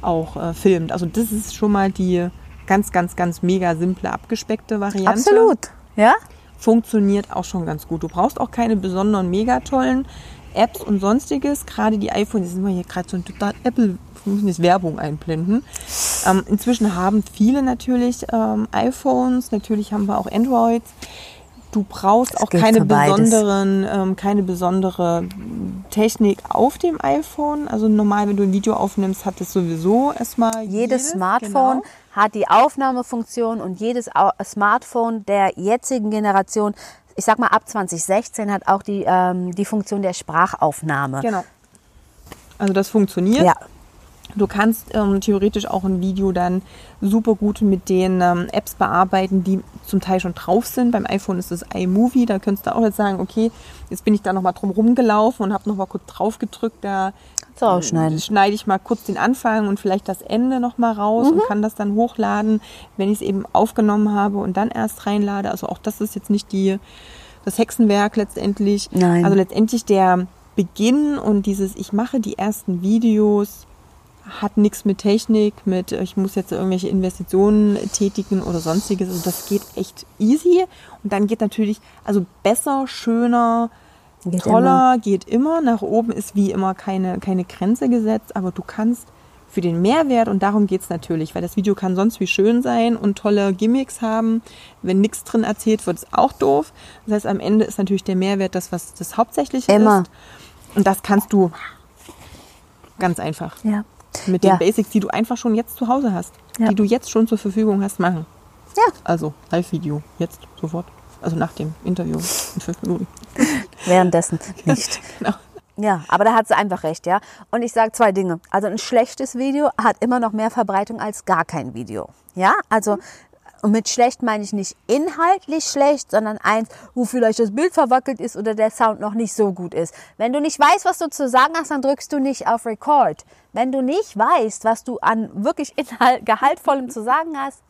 auch äh, filmt. Also das ist schon mal die ganz, ganz, ganz mega simple, abgespeckte Variante. Absolut, ja. Funktioniert auch schon ganz gut. Du brauchst auch keine besonderen, mega tollen Apps und sonstiges, gerade die iPhones, sind wir hier gerade so ein total Apple, wir müssen jetzt Werbung einblenden. Ähm, inzwischen haben viele natürlich ähm, iPhones, natürlich haben wir auch Androids. Du brauchst das auch keine besonderen, ähm, keine besondere Technik auf dem iPhone. Also normal, wenn du ein Video aufnimmst, hat es sowieso erstmal jedes, jedes Smartphone. Genau hat die Aufnahmefunktion und jedes Smartphone der jetzigen Generation ich sag mal, ab 2016 hat auch die, ähm, die Funktion der Sprachaufnahme. Genau. Also das funktioniert. Ja. Du kannst ähm, theoretisch auch ein Video dann super gut mit den ähm, Apps bearbeiten, die zum Teil schon drauf sind. Beim iPhone ist es iMovie, da könntest du auch jetzt sagen, okay, jetzt bin ich da nochmal drum rumgelaufen und habe nochmal kurz drauf gedrückt, da so ausschneiden. schneide ich mal kurz den Anfang und vielleicht das Ende nochmal raus mhm. und kann das dann hochladen, wenn ich es eben aufgenommen habe und dann erst reinlade. Also auch das ist jetzt nicht die, das Hexenwerk letztendlich. Nein. Also letztendlich der Beginn und dieses, ich mache die ersten Videos, hat nichts mit Technik, mit ich muss jetzt irgendwelche Investitionen tätigen oder sonstiges. Also das geht echt easy. Und dann geht natürlich, also besser, schöner, Geht Toller immer. geht immer. Nach oben ist wie immer keine, keine Grenze gesetzt, aber du kannst für den Mehrwert, und darum geht es natürlich, weil das Video kann sonst wie schön sein und tolle Gimmicks haben. Wenn nichts drin erzählt wird, ist auch doof. Das heißt, am Ende ist natürlich der Mehrwert das, was das Hauptsächliche immer. ist. Und das kannst du ganz einfach. Ja. Mit den ja. Basics, die du einfach schon jetzt zu Hause hast, ja. die du jetzt schon zur Verfügung hast, machen. Ja. Also Live-Video, jetzt, sofort. Also nach dem Interview in fünf Minuten. Währenddessen nicht. genau. Ja, aber da hat sie einfach recht, ja. Und ich sage zwei Dinge. Also ein schlechtes Video hat immer noch mehr Verbreitung als gar kein Video. Ja, also und mit schlecht meine ich nicht inhaltlich schlecht, sondern eins, wo vielleicht das Bild verwackelt ist oder der Sound noch nicht so gut ist. Wenn du nicht weißt, was du zu sagen hast, dann drückst du nicht auf Record. Wenn du nicht weißt, was du an wirklich Inhalt, gehaltvollem zu sagen hast,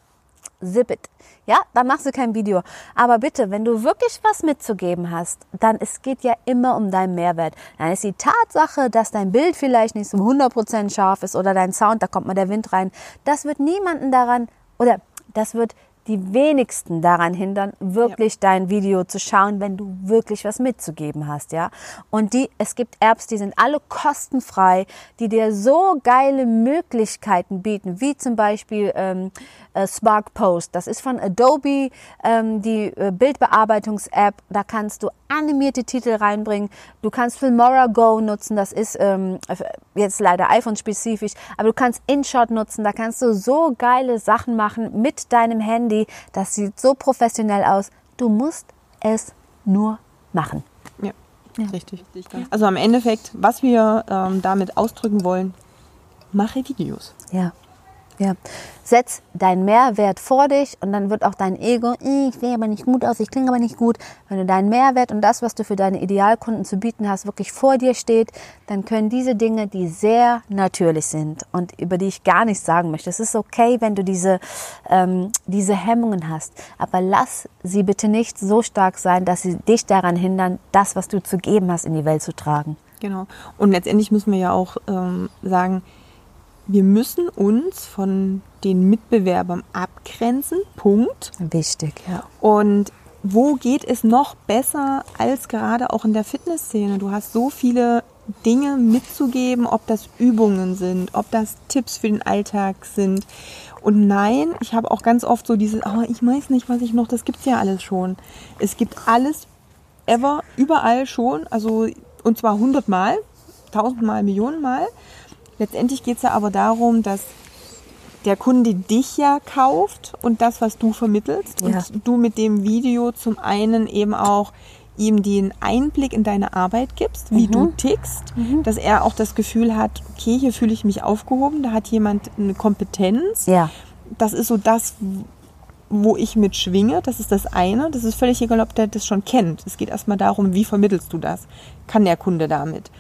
zip it. Ja, dann machst du kein Video. Aber bitte, wenn du wirklich was mitzugeben hast, dann es geht ja immer um deinen Mehrwert. Dann ist die Tatsache, dass dein Bild vielleicht nicht so 100% scharf ist oder dein Sound, da kommt mal der Wind rein, das wird niemanden daran oder das wird die wenigsten daran hindern, wirklich ja. dein Video zu schauen, wenn du wirklich was mitzugeben hast, ja. Und die, es gibt Apps, die sind alle kostenfrei, die dir so geile Möglichkeiten bieten, wie zum Beispiel ähm, äh, Spark Post. Das ist von Adobe, ähm, die äh, Bildbearbeitungs-App. Da kannst du animierte Titel reinbringen. Du kannst Filmora Go nutzen. Das ist ähm, jetzt leider iPhone-spezifisch, aber du kannst InShot nutzen. Da kannst du so geile Sachen machen mit deinem Handy. Das sieht so professionell aus. Du musst es nur machen. Ja, ja. richtig. Also am Endeffekt, was wir ähm, damit ausdrücken wollen, mache Videos. Ja. Ja, setz deinen Mehrwert vor dich und dann wird auch dein Ego, ich sehe aber nicht gut aus, ich klinge aber nicht gut. Wenn du deinen Mehrwert und das, was du für deine Idealkunden zu bieten hast, wirklich vor dir steht, dann können diese Dinge, die sehr natürlich sind und über die ich gar nichts sagen möchte, es ist okay, wenn du diese, ähm, diese Hemmungen hast, aber lass sie bitte nicht so stark sein, dass sie dich daran hindern, das, was du zu geben hast, in die Welt zu tragen. Genau. Und letztendlich müssen wir ja auch ähm, sagen, wir müssen uns von den Mitbewerbern abgrenzen. Punkt. Wichtig, ja. Und wo geht es noch besser als gerade auch in der Fitnessszene? Du hast so viele Dinge mitzugeben, ob das Übungen sind, ob das Tipps für den Alltag sind. Und nein, ich habe auch ganz oft so dieses, oh, ich weiß nicht, was ich noch, das gibt es ja alles schon. Es gibt alles ever, überall schon, also und zwar hundertmal, tausendmal, Millionenmal. Letztendlich geht es ja aber darum, dass der Kunde dich ja kauft und das, was du vermittelst. Ja. Und du mit dem Video zum einen eben auch ihm den Einblick in deine Arbeit gibst, wie mhm. du tickst, mhm. dass er auch das Gefühl hat, okay, hier fühle ich mich aufgehoben, da hat jemand eine Kompetenz. Ja. Das ist so das, wo ich mit schwinge. Das ist das eine. Das ist völlig egal, ob der das schon kennt. Es geht erstmal darum, wie vermittelst du das? Kann der Kunde damit?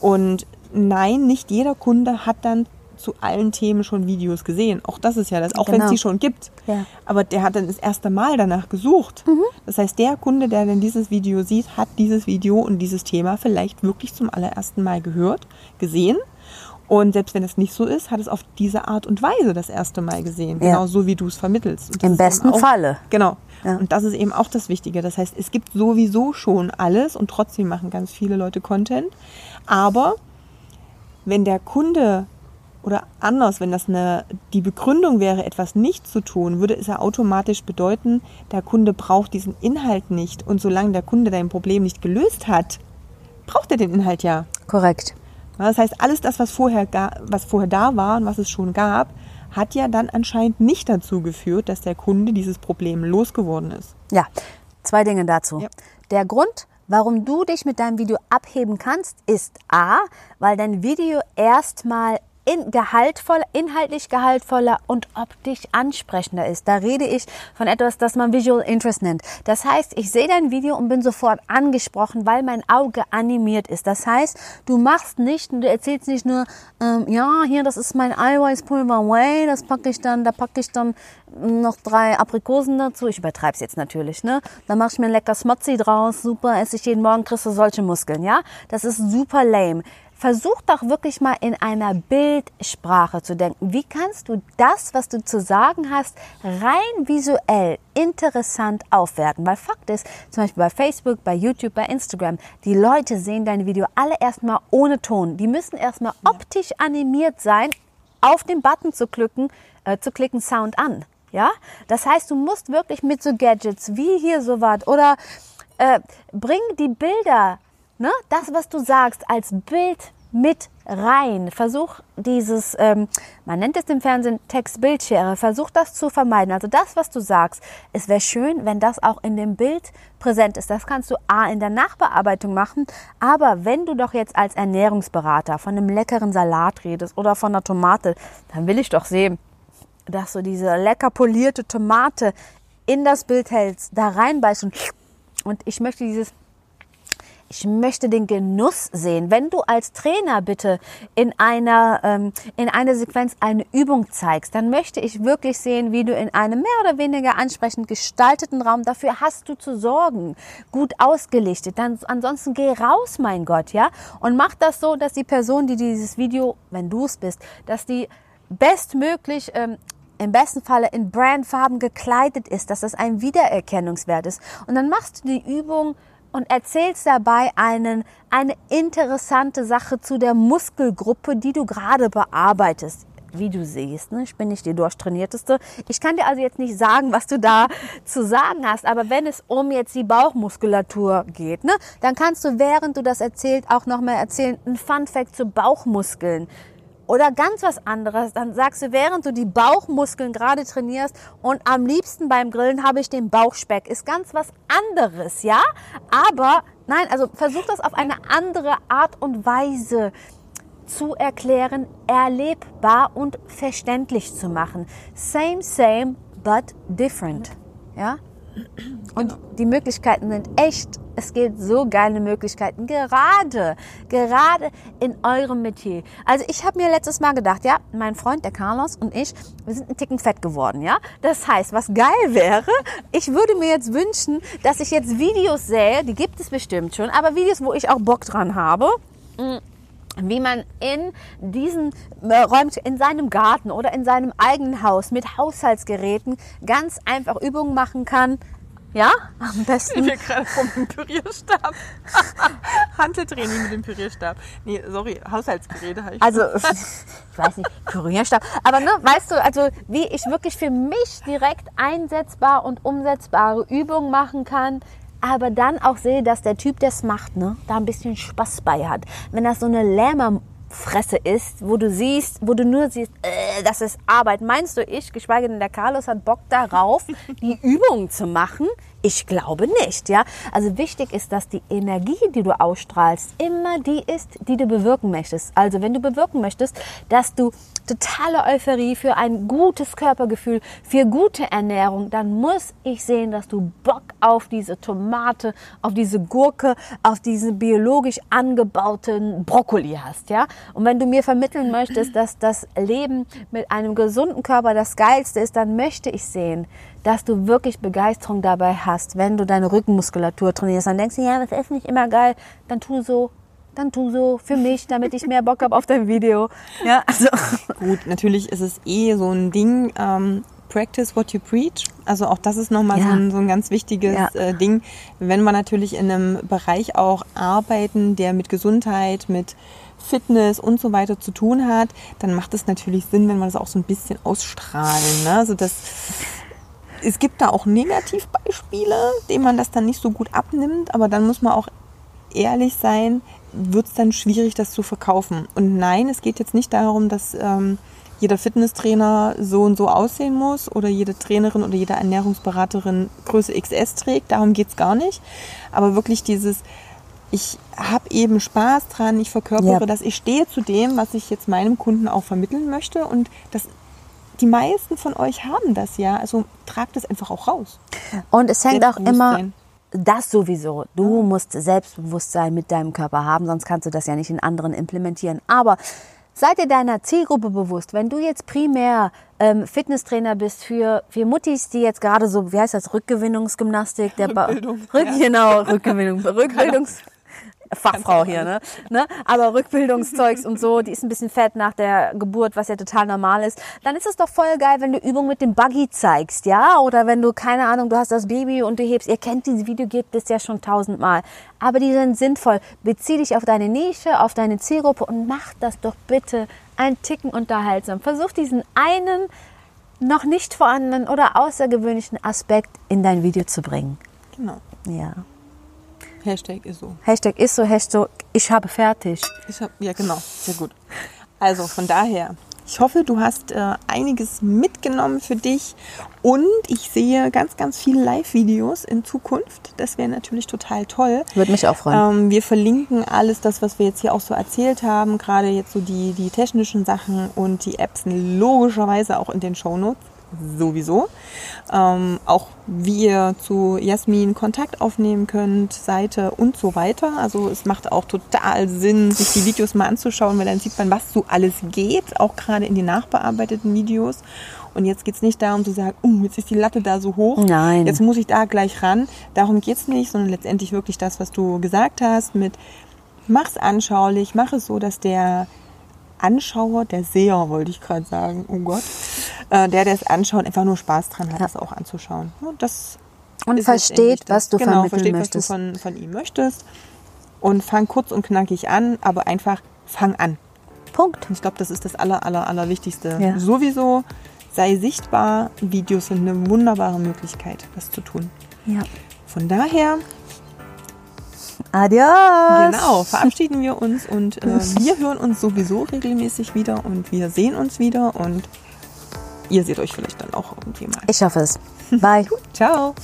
Und nein, nicht jeder Kunde hat dann zu allen Themen schon Videos gesehen. Auch das ist ja das, auch genau. wenn es die schon gibt. Ja. Aber der hat dann das erste Mal danach gesucht. Mhm. Das heißt, der Kunde, der dann dieses Video sieht, hat dieses Video und dieses Thema vielleicht wirklich zum allerersten Mal gehört, gesehen. Und selbst wenn es nicht so ist, hat es auf diese Art und Weise das erste Mal gesehen. Ja. Genau so, wie du es vermittelst. Im besten auch, Falle. Genau. Ja. Und das ist eben auch das Wichtige. Das heißt, es gibt sowieso schon alles und trotzdem machen ganz viele Leute Content. Aber wenn der Kunde oder anders, wenn das eine, die Begründung wäre, etwas nicht zu tun, würde es ja automatisch bedeuten, der Kunde braucht diesen Inhalt nicht. Und solange der Kunde dein Problem nicht gelöst hat, braucht er den Inhalt ja. Korrekt. Das heißt, alles das, was vorher, was vorher da war und was es schon gab, hat ja dann anscheinend nicht dazu geführt, dass der Kunde dieses Problem losgeworden ist. Ja, zwei Dinge dazu. Ja. Der Grund, Warum du dich mit deinem Video abheben kannst, ist A, weil dein Video erstmal in gehaltvoller, inhaltlich gehaltvoller und optisch ansprechender ist. Da rede ich von etwas, das man Visual Interest nennt. Das heißt, ich sehe dein Video und bin sofort angesprochen, weil mein Auge animiert ist. Das heißt, du machst nicht du erzählst nicht nur, ähm, ja, hier, das ist mein Eiweißpulver Way, das packe ich dann, da packe ich dann noch drei Aprikosen dazu. Ich übertreibe es jetzt natürlich, ne? Dann mache ich mir ein lecker Smotzi draus. Super, esse ich jeden Morgen, kriegst du solche Muskeln, ja? Das ist super lame versuch doch wirklich mal in einer Bildsprache zu denken. Wie kannst du das, was du zu sagen hast, rein visuell interessant aufwerten? Weil Fakt ist, zum Beispiel bei Facebook, bei YouTube, bei Instagram, die Leute sehen deine Video alle erstmal ohne Ton. Die müssen erstmal optisch animiert sein, auf den Button zu klicken, äh, zu klicken, Sound an. Ja, das heißt, du musst wirklich mit so Gadgets wie hier so was oder äh, bring die Bilder ne, das, was du sagst, als Bild mit rein. Versuch dieses, ähm, man nennt es im Fernsehen Text-Bildschere, versuch das zu vermeiden. Also das, was du sagst, es wäre schön, wenn das auch in dem Bild präsent ist. Das kannst du A in der Nachbearbeitung machen, aber wenn du doch jetzt als Ernährungsberater von einem leckeren Salat redest oder von einer Tomate, dann will ich doch sehen, dass du diese lecker polierte Tomate in das Bild hältst, da reinbeißt und, und ich möchte dieses Ich möchte den Genuss sehen. Wenn du als Trainer bitte in einer, ähm, in einer Sequenz eine Übung zeigst, dann möchte ich wirklich sehen, wie du in einem mehr oder weniger ansprechend gestalteten Raum, dafür hast du zu sorgen, gut ausgelichtet. Dann, ansonsten geh raus, mein Gott, ja, und mach das so, dass die Person, die dieses Video, wenn du es bist, dass die bestmöglich ähm, im besten Falle in Brandfarben gekleidet ist, dass das ein Wiedererkennungswert ist. Und dann machst du die Übung und erzählst dabei einen, eine interessante Sache zu der Muskelgruppe, die du gerade bearbeitest. Wie du siehst, ne? ich bin nicht die durchtrainierteste. Ich kann dir also jetzt nicht sagen, was du da zu sagen hast, aber wenn es um jetzt die Bauchmuskulatur geht, ne, dann kannst du, während du das erzählst, auch nochmal erzählen, ein Fun Fact zu Bauchmuskeln oder ganz was anderes, dann sagst du, während du die Bauchmuskeln gerade trainierst und am liebsten beim Grillen habe ich den Bauchspeck, ist ganz was anderes, ja? Aber nein, also versuch das auf eine andere Art und Weise zu erklären, erlebbar und verständlich zu machen. Same, same, but different, ja? Und die Möglichkeiten sind echt, es gibt so geile Möglichkeiten, gerade, gerade in eurem Metier. Also ich habe mir letztes Mal gedacht, ja, mein Freund, der Carlos und ich, wir sind ein Ticken fett geworden, ja. Das heißt, was geil wäre, ich würde mir jetzt wünschen, dass ich jetzt Videos sähe, die gibt es bestimmt schon, aber Videos, wo ich auch Bock dran habe wie man in diesen äh, Räumen, in seinem Garten oder in seinem eigenen Haus mit Haushaltsgeräten ganz einfach Übungen machen kann. Ja, am besten. Ich gerade vom Pürierstab. Handeltraining mit dem Pürierstab. Nee, sorry, Haushaltsgeräte habe ich. Also, ich weiß nicht, Pürierstab. Aber ne, weißt du, also wie ich wirklich für mich direkt einsetzbar und umsetzbare Übungen machen kann, aber dann auch sehe, dass der Typ, der es macht, ne, da ein bisschen Spaß bei hat. Wenn das so eine Lämmerfresse ist, wo du siehst, wo du nur siehst, äh, das ist Arbeit. Meinst du, ich, geschweige denn der Carlos, hat Bock darauf, die Übungen zu machen? Ich glaube nicht, ja. Also wichtig ist, dass die Energie, die du ausstrahlst, immer die ist, die du bewirken möchtest. Also wenn du bewirken möchtest, dass du totale Euphorie für ein gutes Körpergefühl, für gute Ernährung, dann muss ich sehen, dass du Bock auf diese Tomate, auf diese Gurke, auf diesen biologisch angebauten Brokkoli hast, ja. Und wenn du mir vermitteln möchtest, dass das Leben mit einem gesunden Körper das geilste ist, dann möchte ich sehen, dass du wirklich Begeisterung dabei hast, wenn du deine Rückenmuskulatur trainierst. Dann denkst du, ja, das ist nicht immer geil, dann tu so, dann tu so für mich, damit ich mehr Bock habe auf dein Video. Ja, also. Gut, natürlich ist es eh so ein Ding, ähm, practice what you preach. Also auch das ist nochmal ja. so, ein, so ein ganz wichtiges ja. äh, Ding. Wenn wir natürlich in einem Bereich auch arbeiten, der mit Gesundheit, mit Fitness und so weiter zu tun hat, dann macht es natürlich Sinn, wenn wir das auch so ein bisschen ausstrahlen. Ne? Also das es gibt da auch Negativbeispiele, denen man das dann nicht so gut abnimmt, aber dann muss man auch ehrlich sein, wird es dann schwierig, das zu verkaufen. Und nein, es geht jetzt nicht darum, dass ähm, jeder Fitnesstrainer so und so aussehen muss oder jede Trainerin oder jede Ernährungsberaterin Größe XS trägt. Darum geht es gar nicht. Aber wirklich dieses, ich habe eben Spaß dran, ich verkörpere ja. das, ich stehe zu dem, was ich jetzt meinem Kunden auch vermitteln möchte. Und das die meisten von euch haben das ja. Also tragt es einfach auch raus. Und es hängt auch immer das sowieso. Du musst Selbstbewusstsein mit deinem Körper haben, sonst kannst du das ja nicht in anderen implementieren. Aber sei dir deiner Zielgruppe bewusst. Wenn du jetzt primär ähm, Fitnesstrainer bist für, für Muttis, die jetzt gerade so, wie heißt das, Rückgewinnungsgymnastik, der Rückbildung. Ba Rück, ja. Genau, Rückgewinnung, Rückbildungs Fachfrau hier, ne? ne? Aber Rückbildungszeugs und so, die ist ein bisschen fett nach der Geburt, was ja total normal ist. Dann ist es doch voll geil, wenn du Übungen mit dem Buggy zeigst, ja? Oder wenn du, keine Ahnung, du hast das Baby und du hebst, ihr kennt dieses Video, gibt es ja schon tausendmal. Aber die sind sinnvoll. Bezieh dich auf deine Nische, auf deine Zielgruppe und mach das doch bitte ein Ticken unterhaltsam. Versuch diesen einen noch nicht vorhandenen oder außergewöhnlichen Aspekt in dein Video zu bringen. Genau. Ja. Hashtag ist so. Hashtag ist so, Hashtag ich habe fertig. Ich hab, ja, genau. Sehr gut. Also von daher, ich hoffe, du hast äh, einiges mitgenommen für dich und ich sehe ganz, ganz viele Live-Videos in Zukunft. Das wäre natürlich total toll. Würde mich auch freuen. Ähm, wir verlinken alles das, was wir jetzt hier auch so erzählt haben, gerade jetzt so die, die technischen Sachen und die Apps logischerweise auch in den Shownotes. Sowieso. Ähm, auch wie ihr zu Jasmin Kontakt aufnehmen könnt, Seite und so weiter. Also es macht auch total Sinn, sich die Videos mal anzuschauen, weil dann sieht man, was so alles geht, auch gerade in den nachbearbeiteten Videos. Und jetzt geht's nicht darum zu sagen, uh, jetzt ist die Latte da so hoch, Nein. jetzt muss ich da gleich ran. Darum geht's nicht, sondern letztendlich wirklich das, was du gesagt hast, mit mach's anschaulich, mach es so, dass der Anschauer, der Seher, wollte ich gerade sagen, oh Gott, äh, der, der es anschaut, einfach nur Spaß dran hat, Ja. das auch anzuschauen. Das Und ist versteht, was du genau, versteht, möchtest. was du von, von ihm möchtest. Und fang kurz und knackig an, aber einfach fang an. Punkt. Ich glaube, das ist das aller, aller, aller Wichtigste. Ja. Sowieso sei sichtbar. Videos sind eine wunderbare Möglichkeit, das zu tun. Ja. Von daher, Adios. genau, verabschieden wir uns und äh, wir hören uns sowieso regelmäßig wieder und wir sehen uns wieder und ihr seht euch vielleicht dann auch irgendwie mal. Ich hoffe es. Bye. Ciao!